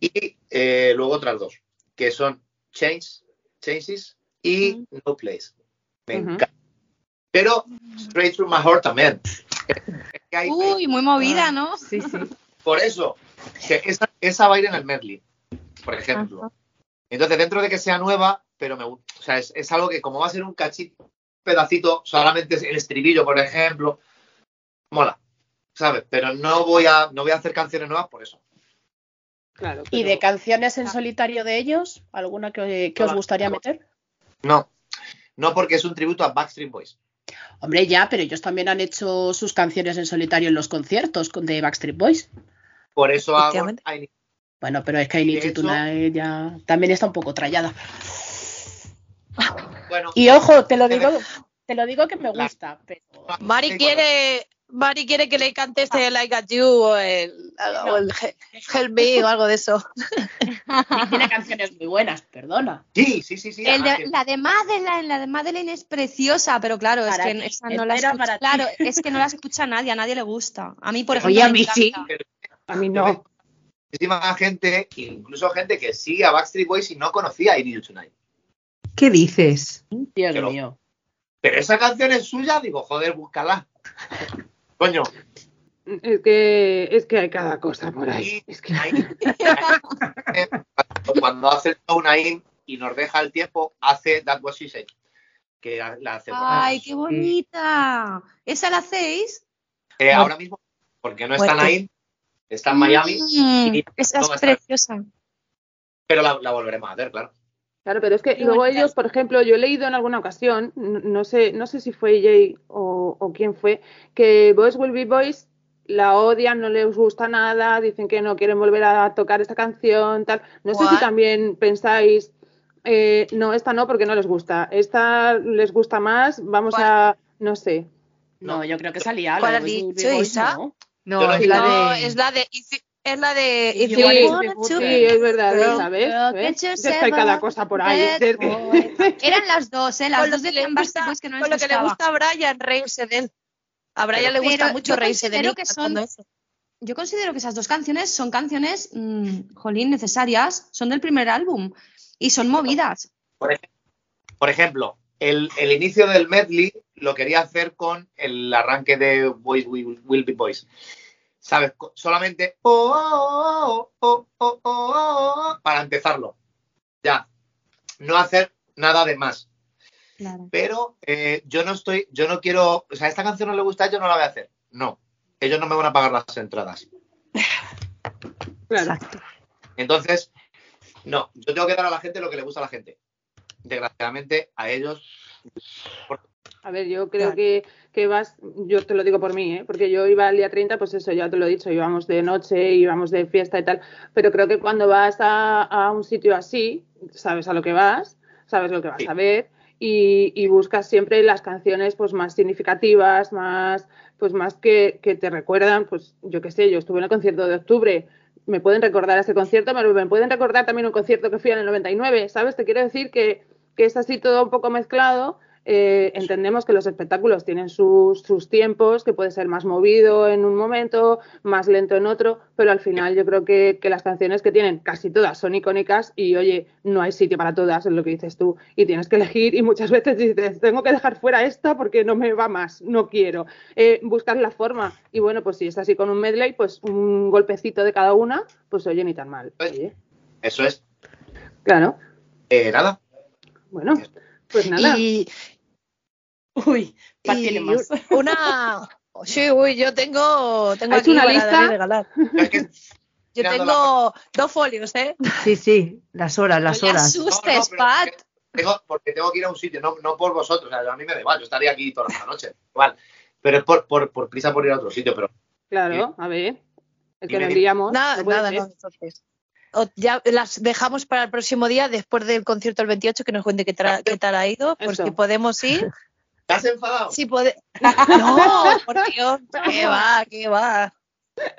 Y eh, luego otras dos, que son Change, Changes y No Place. Me encanta. Pero Straight Through My Heart también. Uy, muy movida, ¿no? Sí, sí. Por eso, que esa, esa va a ir en el medley, por ejemplo. Entonces, dentro de que sea nueva, pero me, gu- o sea, es, es algo que como va a ser un cachito, un pedacito, solamente es el estribillo, por ejemplo, mola, ¿sabes? Pero no voy a, no voy a hacer canciones nuevas por eso. Claro, ¿Y de canciones en solitario de ellos? ¿Alguna que, que os gustaría meter? No, no porque es un tributo a Backstreet Boys. Hombre, ya, pero ellos también han hecho sus canciones en solitario en los conciertos con- de Backstreet Boys. Por eso hago Efectivamente. I Need- Bueno, pero es que I Need Tonight ya también está un poco trallada. Bueno, Y ojo, te lo digo, te lo digo que me La- gusta, pero Mari quiere, Mari quiere que le cante este Like at You o el, o el He- Help Me o algo de eso. tiene canciones muy buenas, perdona. Sí, sí, sí, sí. De- que- la de Madeleine, la de Madeleine es preciosa, pero claro, es que esa no la escucha, para ti. claro, es que no la escucha nadie, a nadie le gusta. A mí, por ejemplo, Oye, a me mí sí. a mí no. Muchísima gente, incluso gente que sigue a Backstreet Boys y no conocía I Need You Tonight. ¿Qué dices? Dios Pero- mío. Pero esa canción es suya, digo, joder, búscala. Coño, Es que, es que hay cada cosa por ahí. Es que cuando hace el show Naim y nos deja el tiempo, hace That Was She Said, que la la hace. Ay, qué bonita. ¿Esa la hacéis? Eh, ahora mismo, porque no está Bueno. Naim, está en Miami, Mm, y esa no es estar. preciosa. pero la, la volveremos a hacer, claro. Claro, pero es que Qué luego bonita. ellos, por ejemplo, yo he leído en alguna ocasión, no sé, no sé si fue Jay o, o quién fue, que Boys Will Be Boys la odian, no les gusta nada, dicen que no quieren volver a tocar esta canción, tal. No sé si ¿Cuál? también pensáis, eh, no, esta no, porque no les gusta, esta les gusta más, vamos ¿Cuál? a, no sé. No, yo creo que salía. ¿Cuál has Will Be dicho, Isa? ¿no? No, Yo no- es la No, de. es la de es la de If If You Sí. Sí, es verdad, Girl, ¿sabes? ¿Ves? que cada cosa por ahí. que- boy. Eran las dos, ¿eh? Las Con dos que decían Backstreet gusta, que no con lo que le gusta a Brian reírse de él. A Brian le gusta mucho reírse de que son- eso. Yo considero que esas dos canciones son canciones, mm, jolín, necesarias, son del primer álbum y son movidas. Por ejemplo, por ejemplo, el, el inicio del medley lo quería hacer con el arranque de Boys Will, Will Be Boys. ¿Sabes? Solamente oh, oh, oh, oh, oh, oh, oh, para empezarlo. Ya. No hacer nada de más. Claro. Pero eh, yo no estoy, yo no quiero, o sea, esta canción no le gusta, yo no la voy a hacer. No. Ellos no me van a pagar las entradas. Claro. Exacto. Entonces, no, yo tengo que dar a la gente lo que le gusta a la gente. Desgraciadamente, a ellos. A ver, yo creo Claro. que, que vas, yo te lo digo por mí, ¿eh? porque yo iba el día 30, pues eso, ya te lo he dicho, íbamos de noche, íbamos de fiesta y tal, pero creo que cuando vas a, a un sitio así, sabes a lo que vas, sabes lo que vas Sí. a ver y, y buscas siempre las canciones pues más significativas, más, pues más que, que te recuerdan, pues yo qué sé, yo estuve en el concierto de octubre, me pueden recordar ese concierto, pero me pueden recordar también un concierto que fui en el 99, ¿sabes? Te quiero decir que, que es así todo un poco mezclado. Eh, entendemos que los espectáculos tienen sus, sus tiempos, que puede ser más movido en un momento, más lento en otro, pero al final yo creo que, que las canciones que tienen casi todas son icónicas y oye, no hay sitio para todas, es lo que dices tú, y tienes que elegir y muchas veces dices, tengo que dejar fuera esta porque no me va más, no quiero. Eh, buscar la forma y bueno, pues si es así con un medley, pues un golpecito de cada una, pues oye, ni tan mal. Oye, Eso es. claro, Eh, nada. bueno, pues nada. Y, Uy, Pat tiene más. una. Sí, uy, yo tengo, tengo ¿Has aquí una para lista? regalar. Yo tengo dos folios, ¿eh? Sí, sí, las horas, las No horas. asustes, Pat. Tengo, porque tengo que ir a un sitio, no, no por vosotros, o sea, a mí me da igual, yo estaría aquí toda la noche, igual. Pero es por, por, por prisa por ir a otro sitio, pero Claro, a ver. Es que nos liamos. Nada, nada, ser. no, entonces. O ya las dejamos para el próximo día, después del concierto del 28, que nos cuente qué, tal ha ido, por Eso. podemos ir. ¿te has enfadado? Si pode... No, por Dios, qué va, qué va.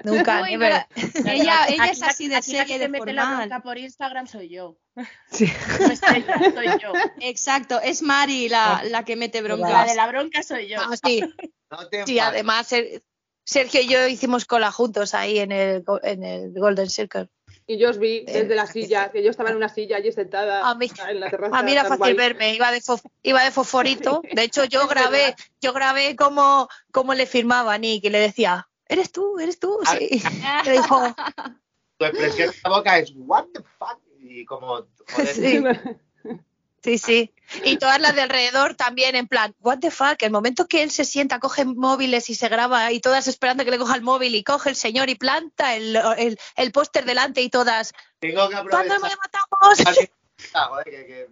Nunca, Uy, never. pero ella, ella es Aquí la- así de aquí la que seria y de mete la formal. bronca por Instagram soy yo. Sí. No soy yo. Exacto, es Mari la, la que mete La broncas. de la bronca soy yo. Ah, sí, No te sí, enfades. además Ser- Sergio y yo hicimos cola juntos ahí en el, en el Golden Circle. Y yo os vi desde la silla, que yo estaba en una silla allí sentada A mí- en la terraza. A mí era fácil guay. verme, iba de, fo- iba de fosforito. De hecho, yo grabé, yo grabé cómo, cómo le firmaba a Nick y le decía, ¿eres tú? ¿Eres tú? Ah, Sí. Y dijo, Tu expresión en la boca es, what the fuck? Y como, joder, Sí. Sí, sí. Y todas las de alrededor también en plan, what the fuck, el momento que él se sienta, coge móviles y se graba y todas esperando que le coja el móvil y coge el señor y planta el, el, el póster delante y todas, tengo que ¿cuándo le matamos? Ah, joder, que, que-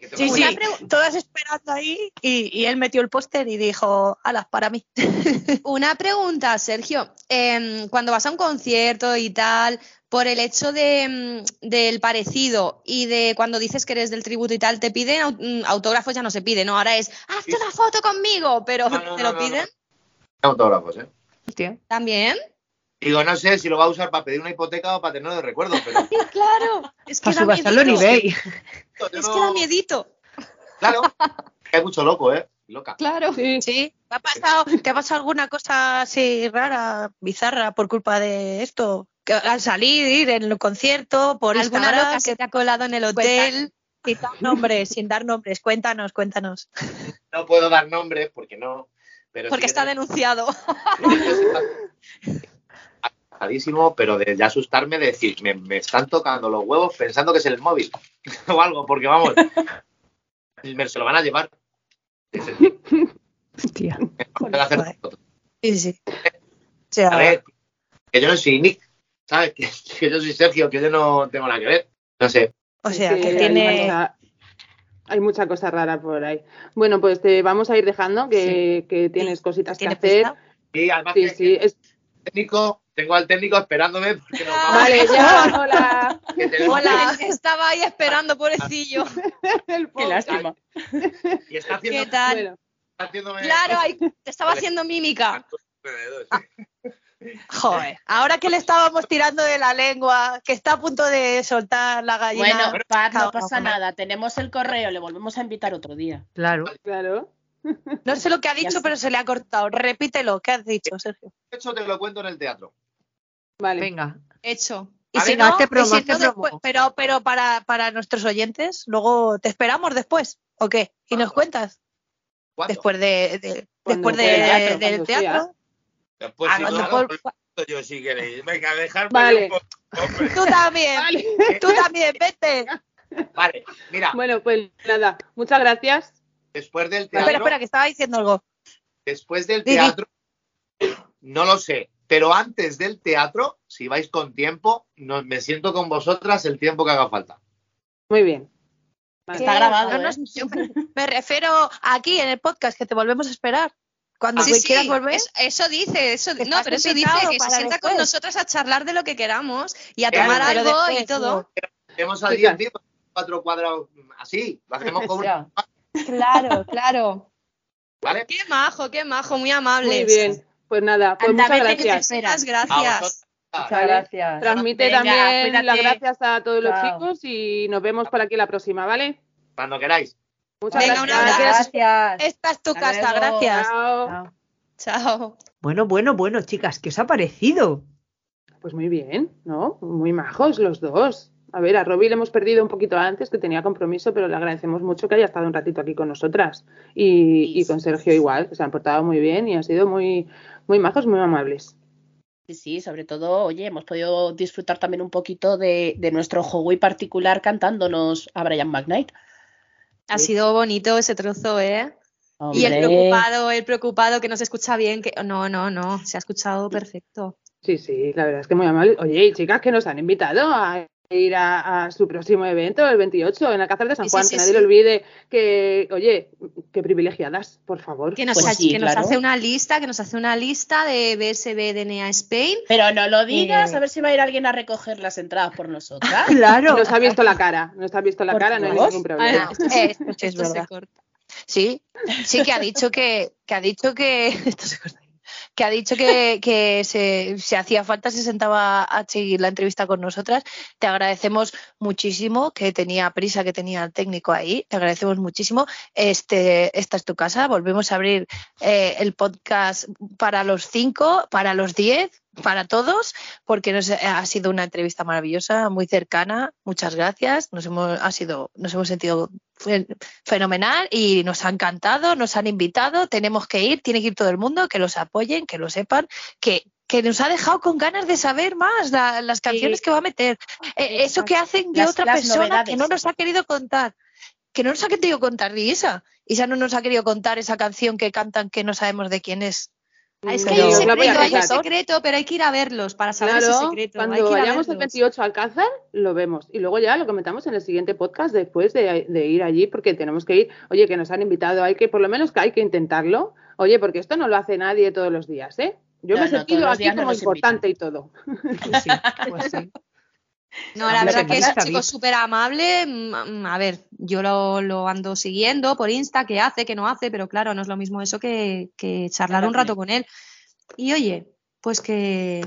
que Sí, sí, todas esperando ahí y, y él metió el póster y dijo, alas, para mí. Una pregunta, Sergio. Em, cuando vas a un concierto y tal, por el hecho de, mm, del parecido y de cuando dices que eres del tributo y tal, te piden mm, autógrafos, ya no se pide, ¿no? Ahora es, hazte Sí. una foto conmigo, pero No, no, ¿te no, lo no, piden autógrafos, ¿eh? Hostia. también? Digo, no sé si lo va a usar para pedir una hipoteca o para tenerlo de recuerdo, pero Sí, claro. Es que Para da subastarlo en miedito. eBay. Es que da miedito. Claro, hay mucho loco, ¿eh? Loca. Claro. Sí. Sí, ¿te ha pasado, ¿te ha pasado alguna cosa así rara, bizarra por culpa de esto? Que al salir en el concierto, por ¿Alguna Instagram, loca que se te ha colado en el hotel? sin dar nombres, sin dar nombres, cuéntanos, cuéntanos. No puedo dar nombres porque no. Pero Porque que está denunciado. Asustadísimo, pero de ya asustarme, de decir, me, me están tocando los huevos pensando que es el móvil o algo, porque vamos, me se lo van a llevar. Hostia. Sí, sí. O sea, A ver, que yo no soy Nick, ¿sabes? Que, que yo soy Sergio, que yo no tengo nada que ver. No sé. o sea, que tiene... Hay mucha cosa rara por ahí. Bueno, pues te vamos a ir dejando, que, que tienes cositas que hacer. prisa. Y además Sí, que, sí. es- técnico, tengo al técnico esperándome porque nos vamos, Vale, ya, hola. Hola, estaba ahí esperando, pobrecillo. El Qué lástima. y está haciendo, ¿Qué tal? Bueno, está haciéndome- Claro, ahí te estaba haciendo mímica. Joder, ahora que le estábamos tirando de la lengua, que está a punto de soltar la gallina. Bueno, Pat, no pasa nada. Tenemos el correo, le volvemos a invitar otro día. Claro. claro. No sé lo que ha dicho, pero se le ha cortado. Repítelo, ¿qué has dicho, Sergio? Eso te lo cuento en el teatro. Vale. Venga. Hecho. Y si no, y promo, si no, después- pero, pero para, para nuestros oyentes, luego te esperamos después. ¿O qué? ¿Y nos cuentas? ¿Cuándo? Después de, de- después de- del teatro. Después, Ah, si no, yo si queréis. Venga, dejarme Vale. un poco, hombre. Tú también, Vale. tú también, vete. Vale, mira, Bueno, pues nada, muchas gracias. después del teatro, Espera, espera, que estaba diciendo algo. después del teatro, no lo sé, pero antes del teatro, si vais con tiempo, no, me siento con vosotras el tiempo que haga falta. Muy bien. Está grabado, No ¿eh? nos- yo me, me refiero aquí en el podcast que te volvemos a esperar. Cuando Sí, tú sí, quieras volver. es- eso dice, eso, no, pero eso dice que se sienta con nosotros a charlar de lo que queramos y a tomar algo después, y todo. Hacemos al Chicas. día cuatro cuadros así, lo hacemos como Ya. Claro, claro. ¿vale? Qué majo, qué majo, muy amable. Muy bien. Pues nada, pues Anda, muchas vete que te gracias. esperan. Muchas gracias. Muchas gracias. Transmite Venga, también cuídate. las gracias a todos los Chao. chicos y nos vemos por aquí la próxima, ¿vale? Cuando queráis. Muchas Venga, gracias. Gracias. Esta es tu Hasta casa, luego. gracias. Chao. Chao. Chao. Bueno, bueno, bueno, chicas, ¿qué os ha parecido? Pues muy bien, ¿no? Muy majos los dos. A ver, a Robbie le hemos perdido un poquito antes, que tenía compromiso, pero le agradecemos mucho que haya estado un ratito aquí con nosotras. Y, y con Sergio igual, que se han portado muy bien y han sido muy, muy majos, muy amables. Sí, sí, sobre todo, oye, hemos podido disfrutar también un poquito de, de nuestro Hogwarts particular cantándonos a Brian McKnight. Ha sido bonito ese trozo, ¿eh? Y el preocupado, el preocupado que no se escucha bien, que no, no, no, se ha escuchado perfecto. Sí, sí, la verdad es que muy amables. Oye, y chicas que nos han invitado a ir a, a su próximo evento, el 28, en Alcázar de San sí, Juan, sí, que nadie sí. lo olvide, que, oye, qué privilegiadas, por favor. Que nos, Pues ha- sí, que nos hace una lista, que nos hace una lista de BSB DNA Spain. Pero no lo digas, Eh. a ver si va a ir alguien a recoger las entradas por nosotras. Claro. Nos ha visto la cara, nos ha visto la Por cara, no hay ningún problema. Ah, Eh, esto sí es Esto se verdad. corta. Sí, sí que ha dicho que, que ha dicho que esto se corta. Que ha dicho que, que se, si hacía falta se sentaba a seguir la entrevista con nosotras. Te agradecemos muchísimo, que tenía prisa, que tenía el técnico ahí. Te agradecemos muchísimo. Este, esta es tu casa. Volvemos a abrir eh, el podcast para los cinco, para los diez, para todos, porque nos, ha sido una entrevista maravillosa, muy cercana. Muchas gracias. Nos hemos, ha sido, nos hemos sentido fe- fenomenal y nos ha encantado, nos han invitado, tenemos que ir, tiene que ir todo el mundo, que los apoyen, que lo sepan, que, que nos ha dejado con ganas de saber más la- las canciones que va a meter. Eh, eso que hacen de Las- otra las persona novedades. que no nos ha querido contar. Que no nos ha querido contar ni Isa. Isa no nos ha querido contar esa canción que cantan que no sabemos de quién es. Ah, Es que Pero- hay un secreto, hay un secreto, pero hay que ir a verlos para saber ese Claro, secreto. hay cuando que ir a vayamos el verlos. 28 a Alcázar, lo vemos. Y luego ya lo comentamos en el siguiente podcast después de, de ir allí, porque tenemos que ir. Oye, que nos han invitado, hay que, por lo menos que hay que intentarlo. Oye, porque esto no lo hace nadie todos los días, ¿eh? Yo No, me he no, sentido aquí como importante y todo. Pues sí, pues sí. No, la Hombre, verdad que es un chico súper amable. mm, A ver, yo lo, lo ando siguiendo por Insta, qué hace, qué no hace, pero claro, no es lo mismo eso que, que charlar un rato con él. Y oye, pues que,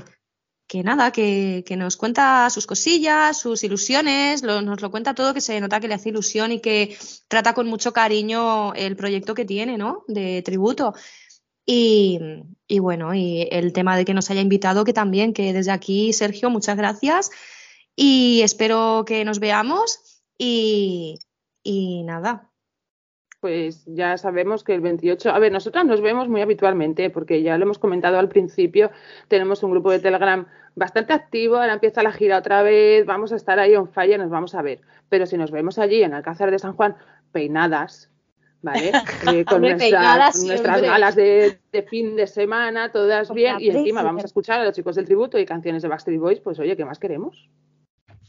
que nada, que, que nos cuenta sus cosillas, sus ilusiones, lo- nos lo cuenta todo, que se nota que le hace ilusión y que trata con mucho cariño el proyecto que tiene, ¿no? De tributo. Y, y bueno, y el tema de que nos haya invitado, que también, que desde aquí, Sergio, muchas gracias y espero que nos veamos y, y nada. Pues ya sabemos que el 28, a ver, nosotras nos vemos muy habitualmente, porque ya lo hemos comentado al principio, tenemos un grupo de Telegram bastante activo, ahora empieza la gira otra vez, vamos a estar ahí on fire, nos vamos a ver. Pero si nos vemos allí en Alcázar de San Juan, peinadas, ¿vale? Eh, con nuestras, peinadas galas de, de fin de semana, todas Hombre, bien, y encima vamos a escuchar a los chicos del tributo y canciones de Backstreet Boys, pues oye, ¿qué más queremos?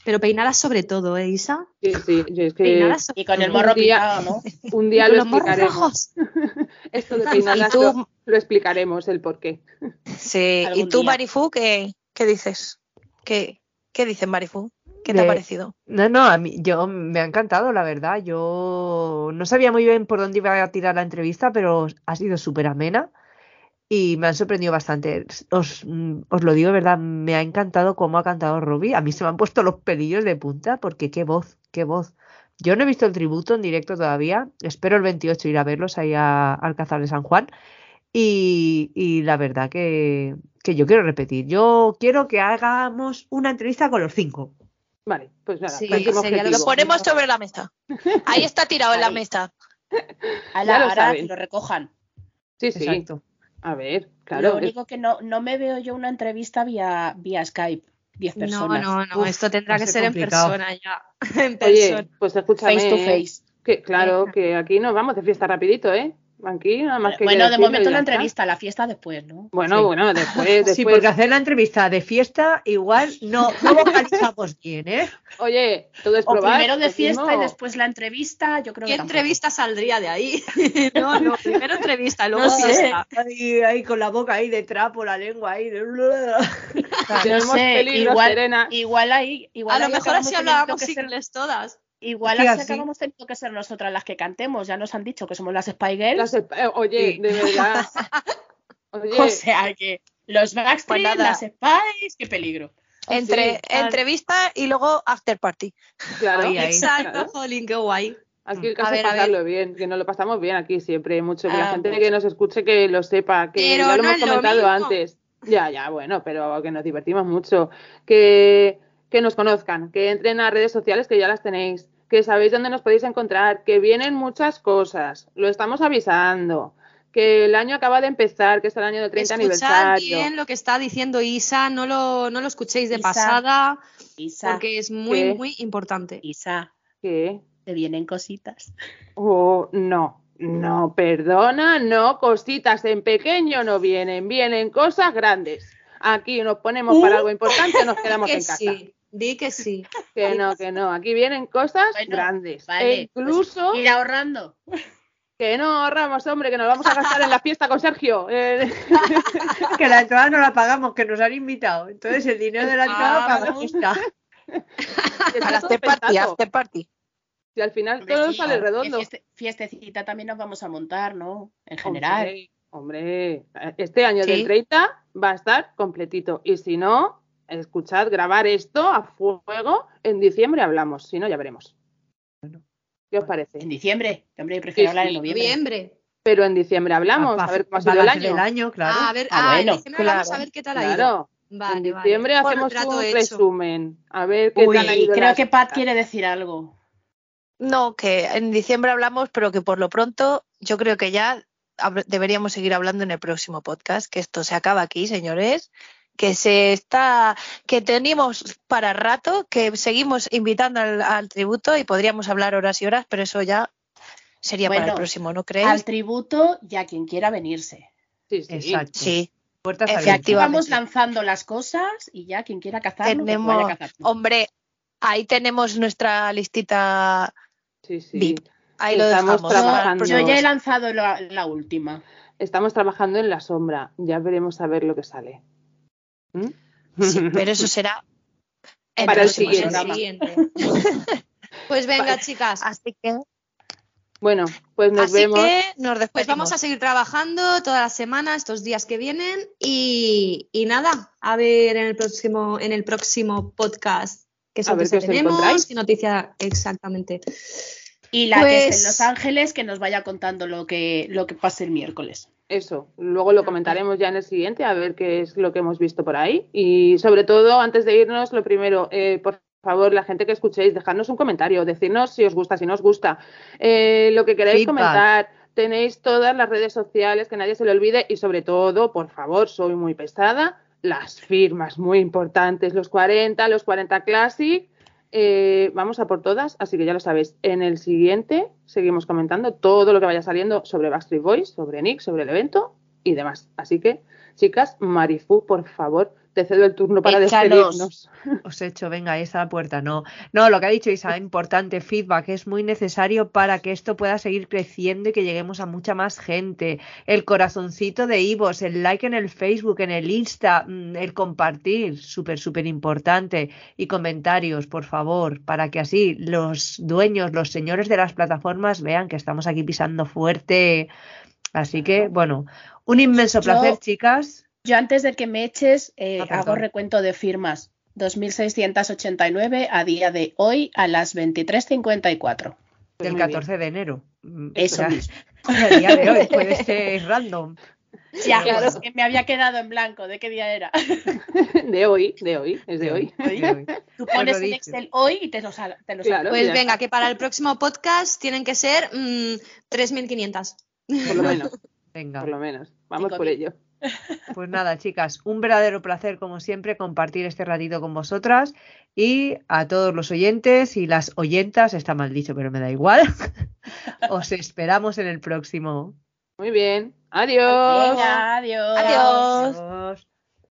Pero peinadas sobre todo, ¿eh, Isa? Sí, sí, yo es que Peinadas sobre Y con el morro pintado, ¿no? un día lo explicaremos. Esto de Y peinadas tú, lo, lo explicaremos el porqué. sí, Algún y tú, día. Marifu, ¿qué, qué dices? ¿Qué, qué dices, Marifu? ¿Qué te ha parecido? No, no, a mí yo me ha encantado, la verdad. Yo no sabía muy bien por dónde iba a tirar la entrevista, pero ha sido súper amena y me han sorprendido bastante. Os, mm, os lo digo de verdad, me ha encantado cómo ha cantado Robbie. A mí se me han puesto los pelillos de punta porque qué voz, qué voz. Yo no he visto el tributo en directo todavía. Espero el 28 ir a verlos ahí a Alcázar de San Juan. Y, y la verdad que, que yo quiero repetir. Yo quiero que hagamos una entrevista con los cinco. Vale, pues nada, Sí, lo ponemos sobre la mesa. Ahí está tirado en la mesa. A la lo hora saben. que lo recojan. Sí, sí. Exacto. A ver, lo claro. es- único que no, no me veo yo una entrevista vía, vía Skype. 10 No, personas. no, no, Uf, esto tendrá que ser ser en complicado. persona ya. En Oye, persona. pues escúchame. Face to ¿eh? face. Que, claro, que aquí nos vamos de fiesta rapidito, ¿eh? Aquí nada más que Bueno, de momento la entrevista, la fiesta después, ¿no? Bueno, Sí. bueno, después, después. Sí, porque hacer la entrevista de fiesta igual no, no vocalizamos bien, ¿eh? Oye, todo es O probar. primero de fiesta y después la entrevista, yo creo ¿Qué que tampoco. entrevista saldría de ahí? no, no, primero entrevista, luego No sé. fiesta. Ahí, ahí con la boca ahí de trapo, la lengua ahí de... Tenemos sé, peligro, igual, Serena. igual ahí, igual A lo mejor así hablábamos inglés todas. Igual Sí, así acabamos teniendo que ser nosotras las que cantemos. Ya nos han dicho que somos las Spy Girls. Las eh, oye, Sí. de verdad. Oye, O sea que los Backstreet, Pues las Spies, qué peligro. Entre Sí, entrevista y luego after party. claro. Ahí, ahí. Exacto, claro. jolín, qué guay. Aquí el A caso ver, es a pasarlo bien, que nos lo pasamos bien aquí siempre, mucho. Que la Ah, gente mucho. que nos escuche que lo sepa, que Pero ya lo no hemos lo comentado antes. Ya, ya, bueno, pero que nos divertimos mucho. Que, que nos conozcan, que entren a redes sociales que ya las tenéis, que sabéis dónde nos podéis encontrar, que vienen muchas cosas, lo estamos avisando, que el año acaba de empezar, que es el año del 30 Escuchad aniversario. bien lo que está diciendo Isa, no lo, no lo escuchéis de Isa. pasada, Isa, porque es muy, ¿Qué? muy importante. Isa, ¿Qué? te vienen cositas. Oh, no, no, perdona, no, cositas en pequeño no vienen, vienen cosas grandes. Aquí nos ponemos para algo importante o nos quedamos que en casa. sí, di que sí. Que no, que no, aquí vienen cosas Bueno, grandes. vale, e incluso pues ir ahorrando. que no ahorramos, hombre, que nos vamos a gastar en la fiesta con Sergio. Eh, que la entrada no la pagamos, que nos han invitado. Entonces el dinero de la entrada Ah, para la vamos. fiesta. que está Al todo after party, after party. Si al final Hombre, todo sí, sale redondo. fieste- fiestecita también nos vamos a montar, ¿no? En general. Hombre, hombre, este año del Sí. 30 va a estar completito. Y si no, escuchad, grabar esto a fuego. En diciembre hablamos, si no, ya veremos. ¿Qué os parece? En diciembre. Hombre, yo prefiero Sí, hablar sí. en noviembre. Noviembre. Pero en diciembre hablamos, a ver cómo ha sido el año. del año, claro. Ah, a ver, Ah, ah, bueno, en diciembre vamos claro. a ver qué tal ha ido. Claro. Vale, en diciembre hacemos un hecho. resumen. A ver qué Uy, tal ha ido creo que Pat quiere decir algo. No, que en diciembre hablamos, pero que por lo pronto yo creo que ya deberíamos seguir hablando en el próximo podcast, que esto se acaba aquí, señores, que se está, que tenemos para rato, que seguimos invitando al, al tributo y podríamos hablar horas y horas, pero eso ya sería para el próximo, ¿no creéis? Al tributo y a quien quiera venirse. Sí, sí. Exacto. Sí, Puertas vamos lanzando las cosas y ya quien quiera cazarlo, que tenemos, cazarlo. hombre, ahí tenemos nuestra listita Sí, sí. VIP. Ahí lo Estamos dejamos. trabajando. Yo ya he lanzado la, la última. Estamos trabajando en la sombra. Ya veremos a ver lo que sale. Sí, pero eso será Para el próximo siguiente. Siguiente. Pues venga, chicas. Así que, Bueno, pues nos así vemos. que nos despedimos. Pues vamos a seguir trabajando toda la semana, estos días que vienen. Y, y nada, a ver en el próximo, en el próximo podcast qué sorpresa tenemos, qué noticia exactamente. Y la que esté en Pues- Los Ángeles, que nos vaya contando lo que, lo que pase el miércoles. Eso, luego lo comentaremos ya en el siguiente, a ver qué es lo que hemos visto por ahí. Y sobre todo, antes de irnos, lo primero, eh, por favor, la gente que escuchéis, dejadnos un comentario, decirnos si os gusta, si no os gusta, eh, lo que queráis Feedback. comentar. Tenéis todas las redes sociales, que nadie se le olvide. Y sobre todo, por favor, soy muy pesada, las firmas muy importantes, los 40, los 40 Classic. Eh, vamos a por todas, así que ya lo sabéis. En el siguiente seguimos comentando todo lo que vaya saliendo sobre Backstreet Boys, sobre Nick, sobre el evento y demás. Así que, chicas, Marifú, por favor, te cedo el turno para Échalos. despedirnos. Os he hecho, venga, ahí está la puerta. No, no, lo que ha dicho Isa, importante, feedback, es muy necesario para que esto pueda seguir creciendo y que lleguemos a mucha más gente. El corazoncito de Ivos, el like en el Facebook, en el Insta, mm, el compartir, súper, súper importante. Y comentarios, por favor, para que así los dueños, los señores de las plataformas vean que estamos aquí pisando fuerte. Así que, bueno, un inmenso Yo- placer, chicas. Yo antes de que me eches, eh, Ah, perdón. hago recuento de firmas. 2.689 a día de hoy a las 23.54. Pues del muy bien. 14 de enero. Mm, Eso o sea, mismo. a día de hoy puede ser random. Ya, Claro. es que me había quedado en blanco. ¿De qué día era? De hoy, de hoy, es de hoy. De hoy. Tú Pues pones en. Excel hoy y te lo sal- te lo Claro. Pues ya venga, que para el próximo podcast tienen que ser mm, 3.500. Por lo menos, Venga. por lo menos. Vamos Cinco por mil. ello. Pues nada, chicas, un verdadero placer, como siempre, compartir este ratito con vosotras y a todos los oyentes y las oyentas, está mal dicho, pero me da igual. Os esperamos en el próximo. Muy bien. Adiós. Adiós. Adiós. Adiós.